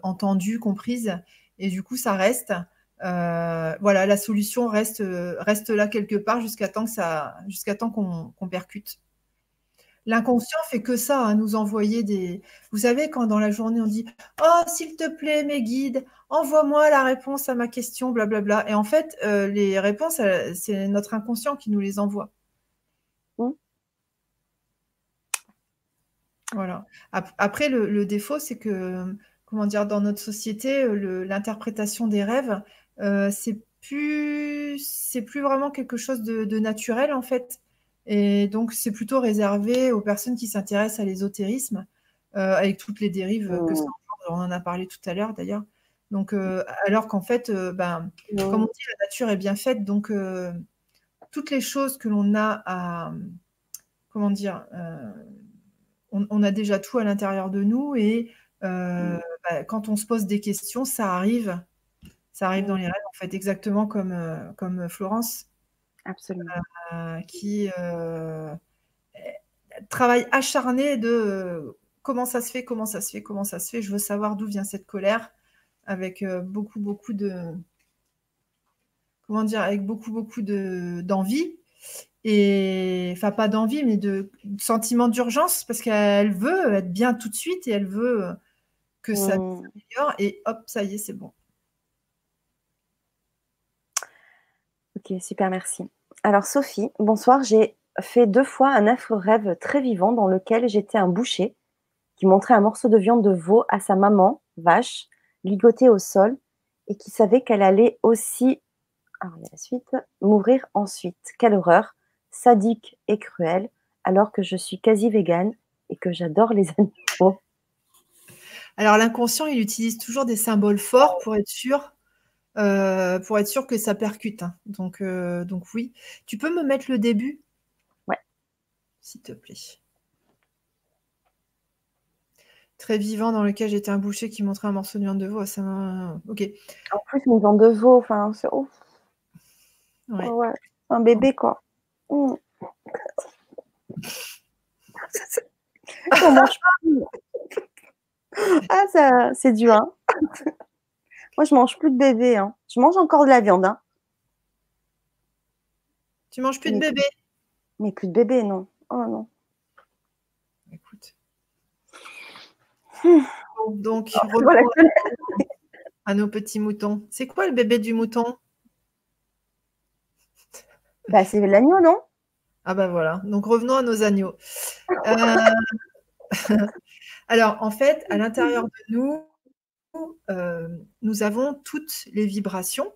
entendue, comprise, et du coup, ça reste. voilà, la solution reste, reste là quelque part jusqu'à temps que ça, jusqu'à temps qu'on percute. L'inconscient fait que ça, à nous envoyer des. Vous savez, quand dans la journée on dit Oh, s'il te plaît, mes guides, envoie-moi la réponse à ma question, blablabla. Et en fait, euh, les réponses, c'est notre inconscient qui nous les envoie. Mmh. Voilà. Après, le, défaut, c'est que, comment dire, dans notre société, l'interprétation des rêves, euh, c'est plus, c'est plus vraiment quelque chose de, de naturel en fait. Et donc, c'est plutôt réservé aux personnes qui s'intéressent à l'ésotérisme, euh, avec toutes les dérives que ça engendre. On en a parlé tout à l'heure d'ailleurs. Donc, euh, alors qu'en fait, euh, ben, comme on dit, la nature est bien faite. Donc, toutes les choses que l'on a à. Comment dire on, a déjà tout à l'intérieur de nous. Et mmh. ben, quand on se pose des questions, ça arrive. Ça arrive dans les rêves, en fait, exactement comme, comme Florence.
Absolument.
Euh, qui euh, travaille acharné de euh, comment ça se fait, comment ça se fait, comment ça se fait. Je veux savoir d'où vient cette colère, avec beaucoup, beaucoup de comment dire, avec beaucoup, beaucoup de d'envie et enfin pas d'envie, mais de, sentiment d'urgence parce qu'elle veut être bien tout de suite et elle veut que ça mmh. s'améliore et hop, ça y est, c'est bon.
Ok, super, merci. Alors Sophie, bonsoir. J'ai fait deux fois un affreux rêve très vivant dans lequel j'étais un boucher qui montrait un morceau de viande de veau à sa maman, vache, ligotée au sol, et qui savait qu'elle allait aussi, alors la suite, mourir ensuite. Quelle horreur, sadique et cruelle, alors que je suis quasi végane et que j'adore les animaux.
Alors l'inconscient, il utilise toujours des symboles forts pour être sûr euh, pour être sûr que ça percute. Hein. Donc, euh, donc oui. Tu peux me mettre le début?
Ouais.
S'il te plaît. Très vivant dans lequel j'étais un boucher qui montrait un morceau de viande de veau. Ça Ok.
En plus, une viande de veau, enfin, c'est ouf. Ouais. Un bébé, quoi. Mmh. mange plus. ah, ça, c'est dur. Hein. Moi, je mange plus de bébé. Hein. Je mange encore de la viande. Hein.
Tu manges plus de bébé?
Mais plus de bébé, non. Oh non.
Écoute. Donc, voilà. à nos petits moutons. C'est quoi le bébé du mouton?
Bah, C'est l'agneau, non?
Ah bah voilà. Donc revenons à nos agneaux. Euh, alors, en fait, à l'intérieur de nous, euh, nous avons toutes les vibrations.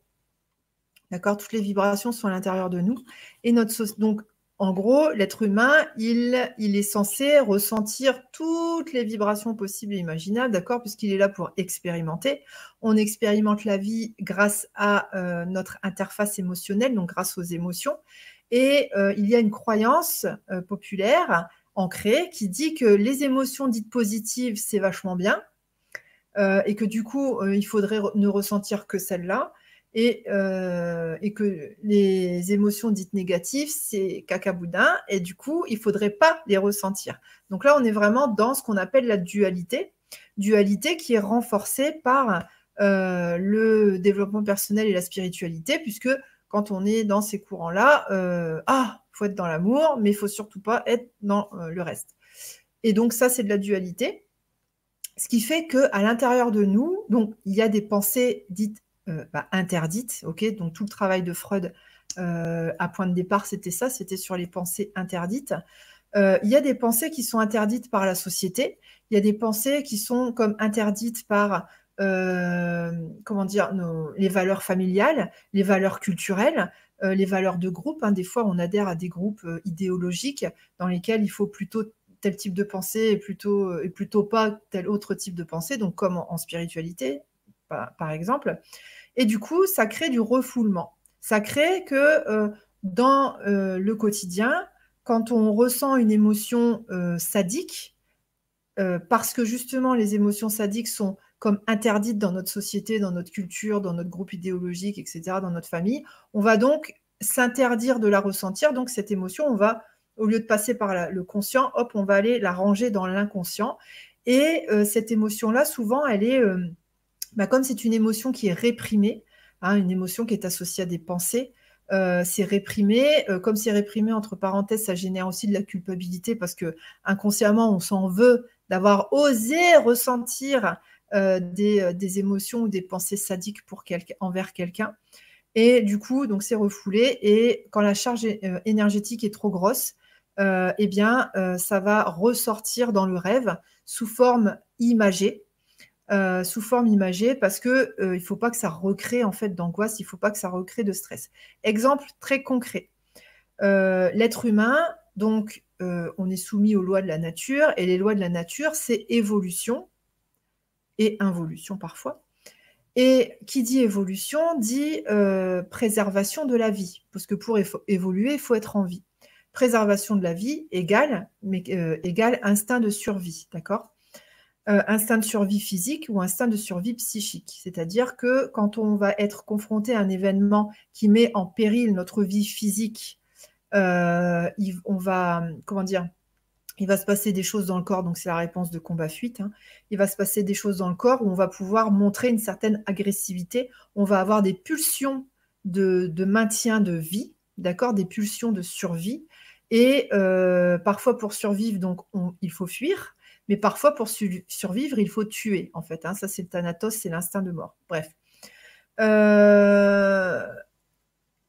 D'accord? Toutes les vibrations sont à l'intérieur de nous. Et notre donc, en gros, l'être humain, il, est censé ressentir toutes les vibrations possibles et imaginables, d'accord Puisqu'il est là pour expérimenter. On expérimente la vie grâce à euh, notre interface émotionnelle, donc grâce aux émotions. Et euh, il y a une croyance populaire ancrée qui dit que les émotions dites positives, c'est vachement bien, euh, et que du coup, euh, il faudrait ne ressentir que euh, et, que les émotions dites négatives, c'est cacaboudin, et du coup, il ne faudrait pas les ressentir. Donc là, on est vraiment dans ce qu'on appelle la dualité, dualité qui est renforcée par le développement personnel et la spiritualité, puisque quand on est dans ces courants-là, ah, il faut être dans l'amour, mais il faut surtout pas être dans le reste. Et donc ça, c'est de la dualité. Ce qui fait qu'à l'intérieur de nous, donc il y a des pensées dites euh, bah, interdites, ok Donc tout le travail de Freud euh, à point de départ, c'était ça, c'était sur les pensées interdites. Euh, il y a des pensées qui sont interdites par la société. Il y a des pensées qui sont comme interdites par comment dire les valeurs familiales, les valeurs culturelles, les valeurs de groupe. Hein. Des fois, on adhère à des groupes idéologiques dans lesquels il faut plutôt tel type de pensée et plutôt, euh, et plutôt pas tel autre type de pensée, donc comme en, spiritualité, par, exemple. Et du coup, ça crée du refoulement. Ça crée que euh, dans euh, le quotidien, quand on ressent une émotion sadique, parce que justement les émotions sadiques sont comme interdites dans notre société, dans notre culture, dans notre groupe idéologique, etc., dans notre famille, on va donc s'interdire de la ressentir. Donc cette émotion, on va au lieu de passer par le conscient, hop, on va aller la ranger dans l'inconscient. Et euh, cette émotion-là, souvent, elle est, euh, bah, comme c'est une émotion qui est réprimée, hein, une émotion qui est associée à des pensées, euh, c'est réprimé. comme c'est réprimé, entre parenthèses, ça génère aussi de la culpabilité parce que inconsciemment, on s'en veut d'avoir osé ressentir des, des, émotions ou des pensées sadiques envers quelqu'un. Et du coup, donc c'est refoulé. Et quand la charge énergétique est trop grosse, euh, eh bien, euh, ça va ressortir dans le rêve sous forme imagée. Euh, sous forme imagée parce que il ne faut pas que ça recrée en fait d'angoisse, il ne faut pas que ça recrée de stress. Exemple très concret. L'être humain, donc, on est soumis aux lois de la nature et les lois de la nature, c'est évolution et involution parfois. Et qui dit évolution dit préservation de la vie, parce que pour évoluer, il faut être en vie préservation de la vie égale, euh, égale instinct de survie, d'accord? Euh, Instinct de survie physique ou instinct de survie psychique. C'est-à-dire que quand on va être confronté à un événement qui met en péril notre vie physique, euh, on va, comment dire, il va se passer des choses dans le corps, donc c'est la réponse de combat-fuite. Hein. Il va se passer des choses dans le corps où on va pouvoir montrer une certaine agressivité. On va avoir des pulsions de, de maintien de vie, d'accord, des pulsions de survie. Et euh, parfois, pour survivre, donc, il faut fuir, mais parfois, pour survivre, il faut tuer, en fait. Hein. Ça, c'est le thanatos, c'est l'instinct de mort. Bref. Euh,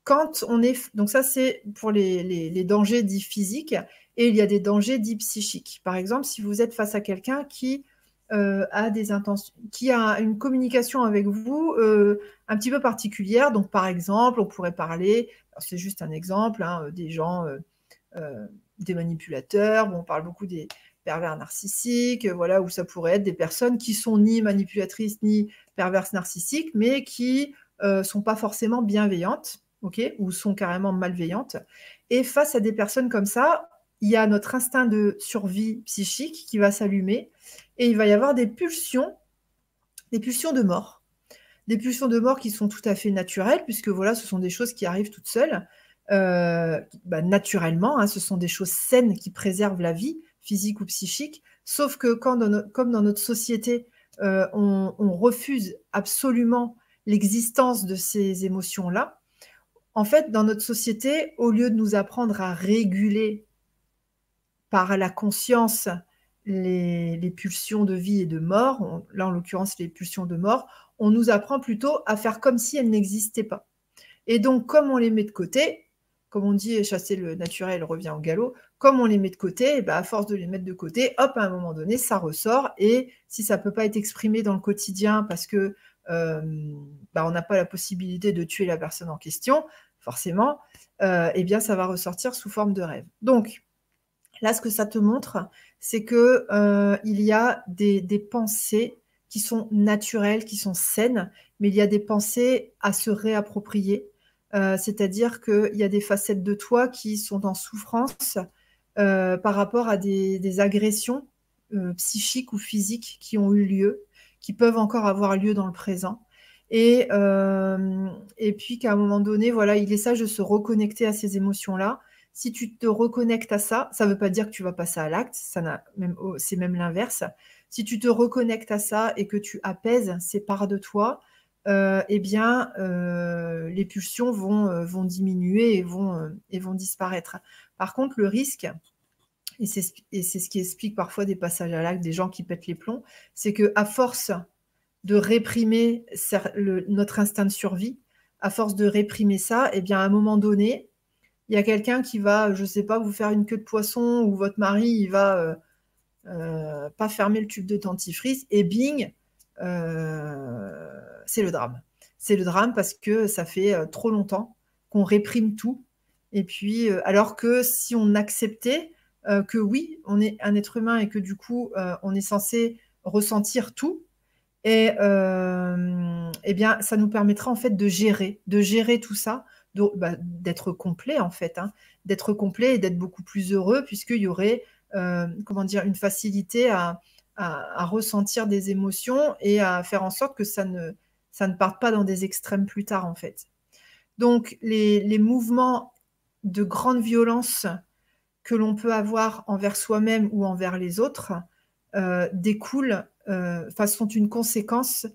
quand on est. Donc, ça, c'est pour les, dangers dits physiques, et il y a des dangers dits psychiques. Par exemple, si vous êtes face à quelqu'un qui. Euh, a des intentions, qui a une communication avec vous un petit peu particulière. Donc, par exemple, on pourrait parler, c'est juste un exemple, hein, des gens euh, des manipulateurs. Bon, on parle beaucoup des pervers narcissiques, voilà, où ça pourrait être des personnes qui sont ni manipulatrices ni perverses narcissiques, mais qui euh, sont pas forcément bienveillantes, ok, ou sont carrément malveillantes. Et face à des personnes comme ça, il y a notre instinct de survie psychique qui va s'allumer et il va y avoir des pulsions, des pulsions de mort. Des pulsions de mort qui sont tout à fait naturelles, puisque voilà, ce sont des choses qui arrivent toutes seules. Euh, bah, naturellement, hein, ce sont des choses saines qui préservent la vie physiques ou psychiques. Sauf que comme dans notre société, on, refuse absolument l'existence de ces émotions-là, en fait, dans notre société, au lieu de nous apprendre à réguler par la conscience les, pulsions de vie et de mort, là en l'occurrence les pulsions de mort, on nous apprend plutôt à faire comme si elles n'existaient pas. Et donc, comme on les met de côté, comme on dit, chasser le naturel revient au galop, comme on les met de côté, bah, à force de les mettre de côté, hop, à un moment donné, ça ressort. Et si ça ne peut pas être exprimé dans le quotidien parce que euh, bah, on n'a pas la possibilité de tuer la personne en question, forcément, euh, eh bien, ça va ressortir sous forme de rêve. Donc, Là, ce que ça te montre, c'est que euh, il y a des, pensées qui sont naturelles, qui sont saines, mais il y a des pensées à se réapproprier. Euh, c'est-à-dire qu'il y a des facettes de toi qui sont en souffrance par rapport à des, agressions psychiques ou physiques qui ont eu lieu, qui peuvent encore avoir lieu dans le présent. Et, et puis qu'à un moment donné, voilà, il est sage de se reconnecter à ces émotions-là si tu te reconnectes à ça, ça ne veut pas dire que tu vas passer à l'acte, c'est même l'inverse. Si tu te reconnectes à ça et que tu apaises ces parts de toi, euh, eh bien, euh, les pulsions vont, euh, diminuer et vont, disparaître. Par contre, le risque, et c'est ce qui explique parfois des passages à l'acte, des gens qui pètent les plombs, c'est que à force de réprimer notre instinct de survie, à force de réprimer ça, eh bien, à un moment donné, il y a quelqu'un qui va, je ne sais pas, vous faire une queue de poisson ou votre mari, il va pas fermer le tube de dentifrice et bing, c'est le drame. C'est le drame parce que ça fait trop longtemps qu'on réprime tout. Et puis, alors que si on acceptait que oui, on est un être humain et que du coup, on est censé ressentir tout, et eh bien, ça nous permettra en fait de gérer, de gérer tout ça bah, d'être complet en fait, hein. d'être complet et d'être beaucoup plus heureux puisqu'il y aurait euh, comment dire une facilité à, ressentir des émotions et à faire en sorte que ça ne, ça ne parte pas dans des extrêmes plus tard en fait. Donc les, mouvements de grande violence que l'on peut avoir envers soi-même ou envers les autres euh, découlent, euh, sont une conséquence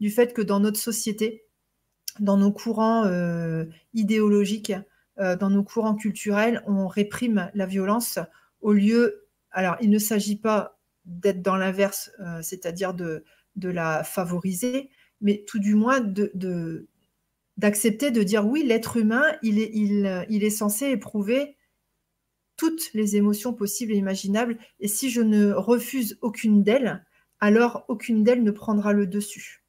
du fait que dans notre société, dans nos courants euh, idéologiques, euh, dans nos courants culturels, on réprime la violence au lieu. Alors, il ne s'agit pas d'être dans l'inverse, euh, c'est-à-dire de, la favoriser, mais tout du moins d'accepter de dire oui, l'être humain, il est, censé éprouver toutes les émotions possibles et imaginables, et si je ne refuse aucune d'elles, alors aucune d'elles ne prendra le dessus.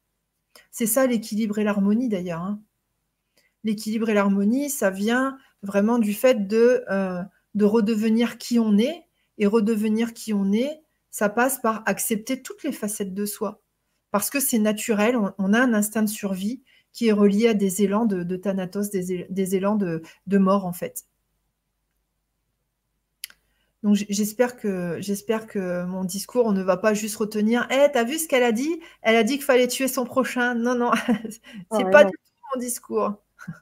C'est ça l'équilibre et l'harmonie d'ailleurs. Hein. L'équilibre et l'harmonie, ça vient vraiment du fait euh, de redevenir qui on est. Et redevenir qui on est, ça passe par accepter toutes les facettes de soi. Parce que c'est naturel, on, a un instinct de survie qui est relié à des élans de, thanatos, des, élans de, de mort en fait. Donc j'espère que j'espère que mon discours, on ne va pas juste retenir Eh, t'as vu ce qu'elle a dit? Elle a dit qu'il fallait tuer son prochain. Non, non, c'est pas du tout mon discours.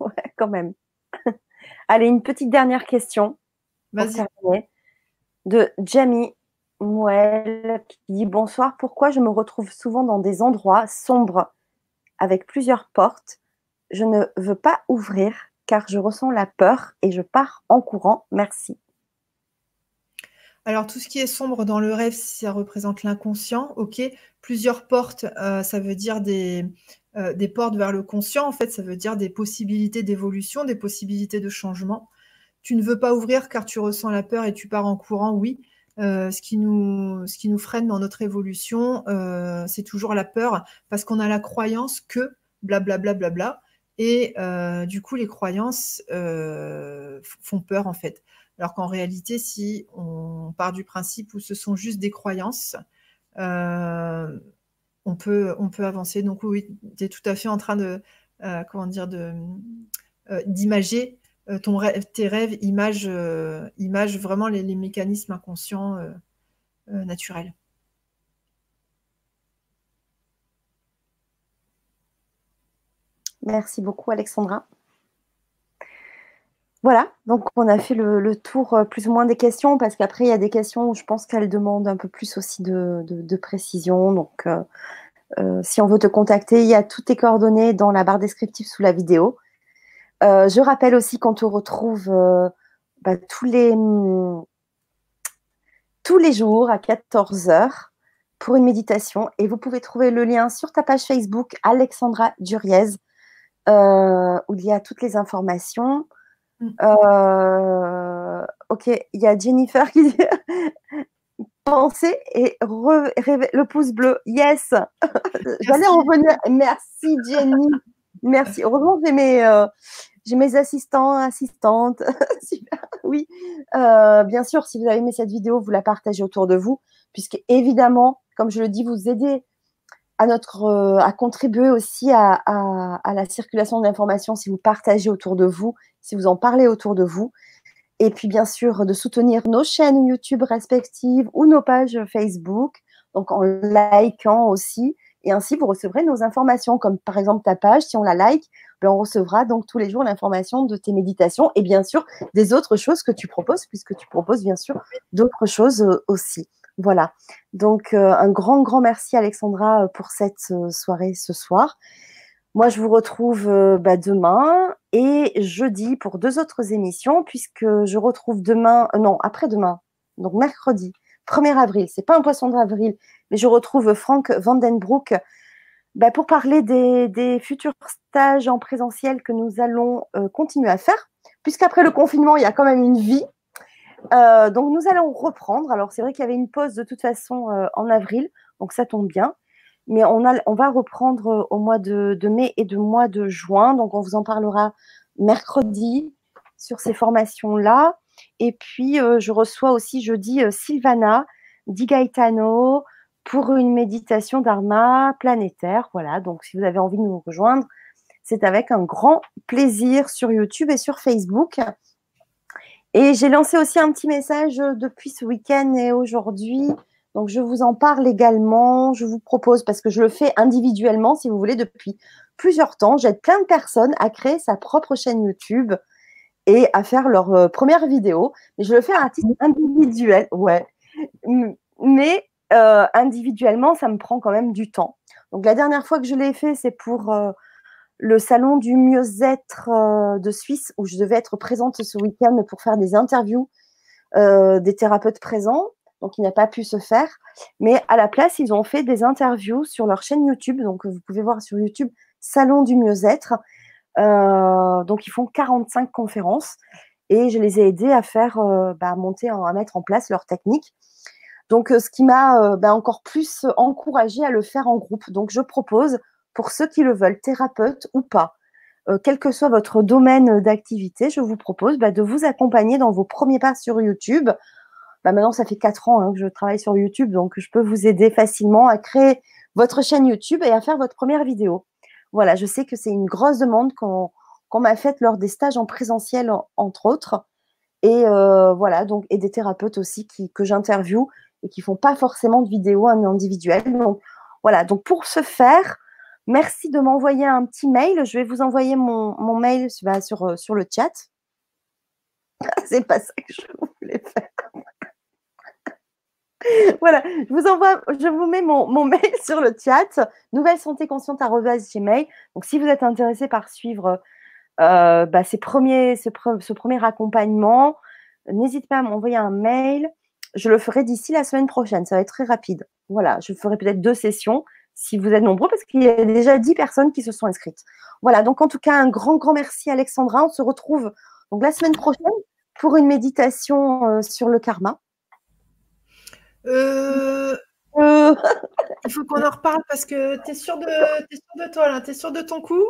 Ouais, quand même. Allez, une petite dernière question. Vas-y. De Jamie Mouel qui dit Bonsoir, pourquoi je me retrouve souvent dans des endroits sombres avec plusieurs portes? Je ne veux pas ouvrir car je ressens la peur et je pars en courant. Merci.
Alors, tout ce qui est sombre dans le rêve, ça représente l'inconscient, ok. Plusieurs portes, euh, ça veut dire euh, des portes vers le conscient, en fait, ça veut dire des possibilités d'évolution, des possibilités de changement. Tu ne veux pas ouvrir car tu ressens la peur et tu pars en courant, oui. Euh, ce, qui nous, freine dans notre évolution, c'est toujours la peur, parce qu'on a la croyance que blablabla, bla, bla, bla, et du coup, les croyances font peur, en fait. Alors qu'en réalité, si on part du principe où ce sont juste des croyances, euh, on, peut, avancer. Donc oui, tu es tout à fait en train de, euh, comment dire, euh, d'imager ton tes rêves, image, image vraiment les, mécanismes inconscients naturels.
Merci beaucoup, Alexandra. Voilà, donc on a fait le, tour euh, plus ou moins des questions, parce qu'après, il y a des questions où je pense qu'elles demandent un peu plus aussi de, précision. Donc, euh, euh, si on veut te contacter, il y a toutes tes coordonnées dans la barre descriptive sous la vidéo. Je rappelle aussi qu'on te retrouve bah, tous, les, tous les jours à 14h pour une méditation. Et vous pouvez trouver le lien sur ta page Facebook, Alexandra Duriez, où il y a toutes les informations. Mm. Euh, ok, il y a Jennifer qui dit penser et le pouce bleu. Yes, j'allais en revenir. Merci Jenny, merci. Heureusement j'ai mes, euh, j'ai mes assistants, assistantes. Oui, euh, bien sûr, si vous avez aimé cette vidéo, vous la partagez autour de vous, puisque évidemment, comme je le dis, vous aidez à notre à contribuer aussi à, à la circulation de l'information si vous partagez autour de vous si vous en parlez autour de vous. Et puis, bien sûr, de soutenir nos chaînes YouTube respectives ou nos pages Facebook, donc en likant aussi. Et ainsi, vous recevrez nos informations, comme par exemple ta page, si on la like, ben on recevra donc tous les jours l'information de tes méditations et bien sûr des autres choses que tu proposes, puisque tu proposes bien sûr d'autres choses euh, aussi. Voilà. Donc, euh, un grand, grand merci, Alexandra, pour cette euh, soirée ce soir. Moi, je vous retrouve euh, bah, demain et jeudi pour deux autres émissions, puisque je retrouve demain, euh, non, après-demain, donc mercredi, 1er avril. C'est pas un poisson d'avril, mais je retrouve Franck Vandenbroek bah, pour parler des, futurs stages en présentiel que nous allons euh, continuer à faire, puisqu'après le confinement, il y a quand même une vie. donc, nous allons reprendre. Alors, c'est vrai qu'il y avait une pause de toute façon en avril, donc ça tombe bien. Mais on, va reprendre euh, au mois de, mai et de mois de juin. Donc, on vous en parlera mercredi sur ces formations-là. Et puis, euh, je reçois aussi jeudi euh, Sylvana Di Gaetano pour une méditation dharma planétaire. Voilà, donc si vous avez envie de nous rejoindre, c'est avec un grand plaisir sur YouTube et sur Facebook. Et j'ai lancé aussi un petit message depuis ce week-end et aujourd'hui donc, je vous en parle également. Je vous propose, parce que je le fais individuellement, si vous voulez, depuis plusieurs temps, j'aide plein de personnes à créer sa propre chaîne YouTube et à faire leur euh, première vidéo. Mais je le fais à un titre individuel, ouais. Mais euh, individuellement, ça me prend quand même du temps. Donc, la dernière fois que je l'ai fait, c'est pour euh, le salon du mieux-être de Suisse, où je devais être présente ce week-end pour faire des interviews des thérapeutes présents donc il n'a pas pu se faire. Mais à la place, ils ont fait des interviews sur leur chaîne YouTube. Donc vous pouvez voir sur YouTube Salon du mieux-être. Euh, donc ils font 45 conférences et je les ai aidés à faire, euh, bah, monter, à mettre en place leur technique. Donc euh, ce qui m'a bah, encore plus encouragé à le faire en groupe. Donc je propose pour ceux qui le veulent, thérapeutes ou pas, quel que soit votre domaine d'activité, je vous propose bah, de vous accompagner dans vos premiers pas sur YouTube bah, maintenant, ça fait quatre ans hein, que je travaille sur YouTube, donc je peux vous aider facilement à créer votre chaîne YouTube et à faire votre première vidéo. Voilà, je sais que c'est une grosse demande qu'on m'a faite lors des stages en présentiel, entre autres. Et euh, voilà, donc, et des thérapeutes aussi qui, que j'interviewe et qui font pas forcément de vidéos individuelles. Donc voilà, donc pour ce faire, merci de m'envoyer un petit mail. Je vais vous envoyer mon, mon mail bah, sur, euh, sur le chat. c'est pas ça que je voulais faire. voilà, je vous envoie, je vous mets mon, mail sur le chat, nouvelle santé consciente gmail. Donc, si vous êtes intéressé par suivre euh, bah, ce, premier accompagnement, n'hésitez pas à m'envoyer un mail. Je le ferai d'ici la semaine prochaine. Ça va être très rapide. Voilà, je ferai peut-être deux sessions si vous êtes nombreux, parce qu'il y a déjà dix personnes qui se sont inscrites. Voilà, donc en tout cas, un grand, grand merci Alexandra. On se retrouve donc la semaine prochaine pour une méditation euh, sur le karma.
Euh, euh. il faut qu'on en reparle parce que tu es sûr de, de toi là, tu es sûr de ton coup?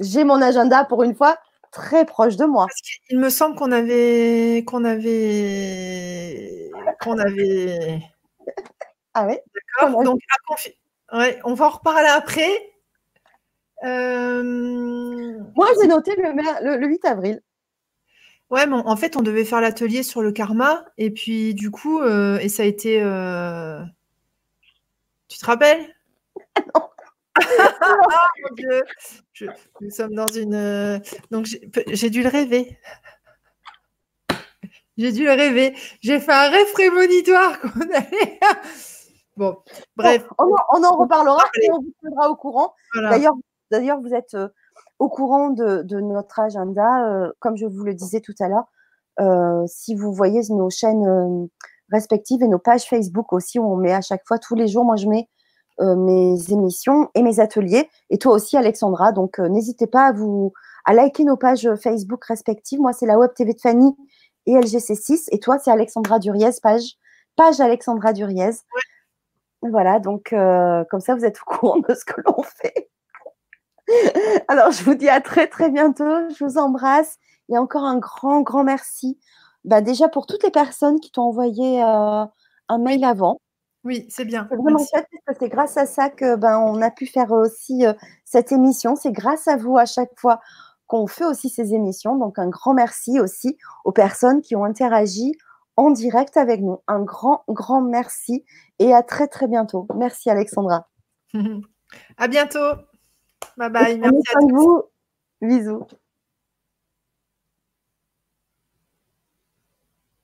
J'ai mon agenda pour une fois très proche de moi.
Il me semble qu'on avait qu'on avait qu'on avait
Ah oui
D'accord. Donc ouais, on va en reparler après.
Euh, moi, j'ai noté le 8 avril.
Ouais, mais en fait, on devait faire l'atelier sur le karma, et puis du coup, euh, et ça a été. Euh, tu te rappelles?
Non.
ah, mon Dieu. nous sommes dans une. Euh, donc, j'ai dû le rêver. J'ai dû le rêver. J'ai fait un rêve prémonitoire qu'on allait. Bon, bref.
on, en, reparlera et on vous tiendra au courant. D'ailleurs, D'ailleurs, vous êtes euh, au courant de, notre agenda. Euh, comme je vous le disais tout à l'heure, si vous voyez nos chaînes respectives et nos pages Facebook aussi, où on met à chaque fois, tous les jours, moi je mets euh, mes émissions et mes ateliers. Et toi aussi, Alexandra. Donc, euh, n'hésitez pas à vous à liker nos pages Facebook respectives. Moi, c'est la Web TV de Fanny et LGC6. Et toi, c'est Alexandra Duriez, page, page Alexandra Duriez. Voilà, donc euh, comme ça, vous êtes au courant de ce que l'on fait. Alors, je vous dis à très, très bientôt. Je vous embrasse. Et encore un grand, grand merci. Bah, déjà pour toutes les personnes qui t'ont envoyé un mail avant.
Oui, c'est bien.
C'est grâce à ça que ben, on a pu faire aussi euh, cette émission. C'est grâce à vous à chaque fois qu'on fait aussi ces émissions. Donc un grand merci aussi aux personnes qui ont interagi en direct avec nous. Un grand, grand merci et à très très bientôt. Merci Alexandra.
à bientôt. Bye bye. Merci à
vous. Bisous.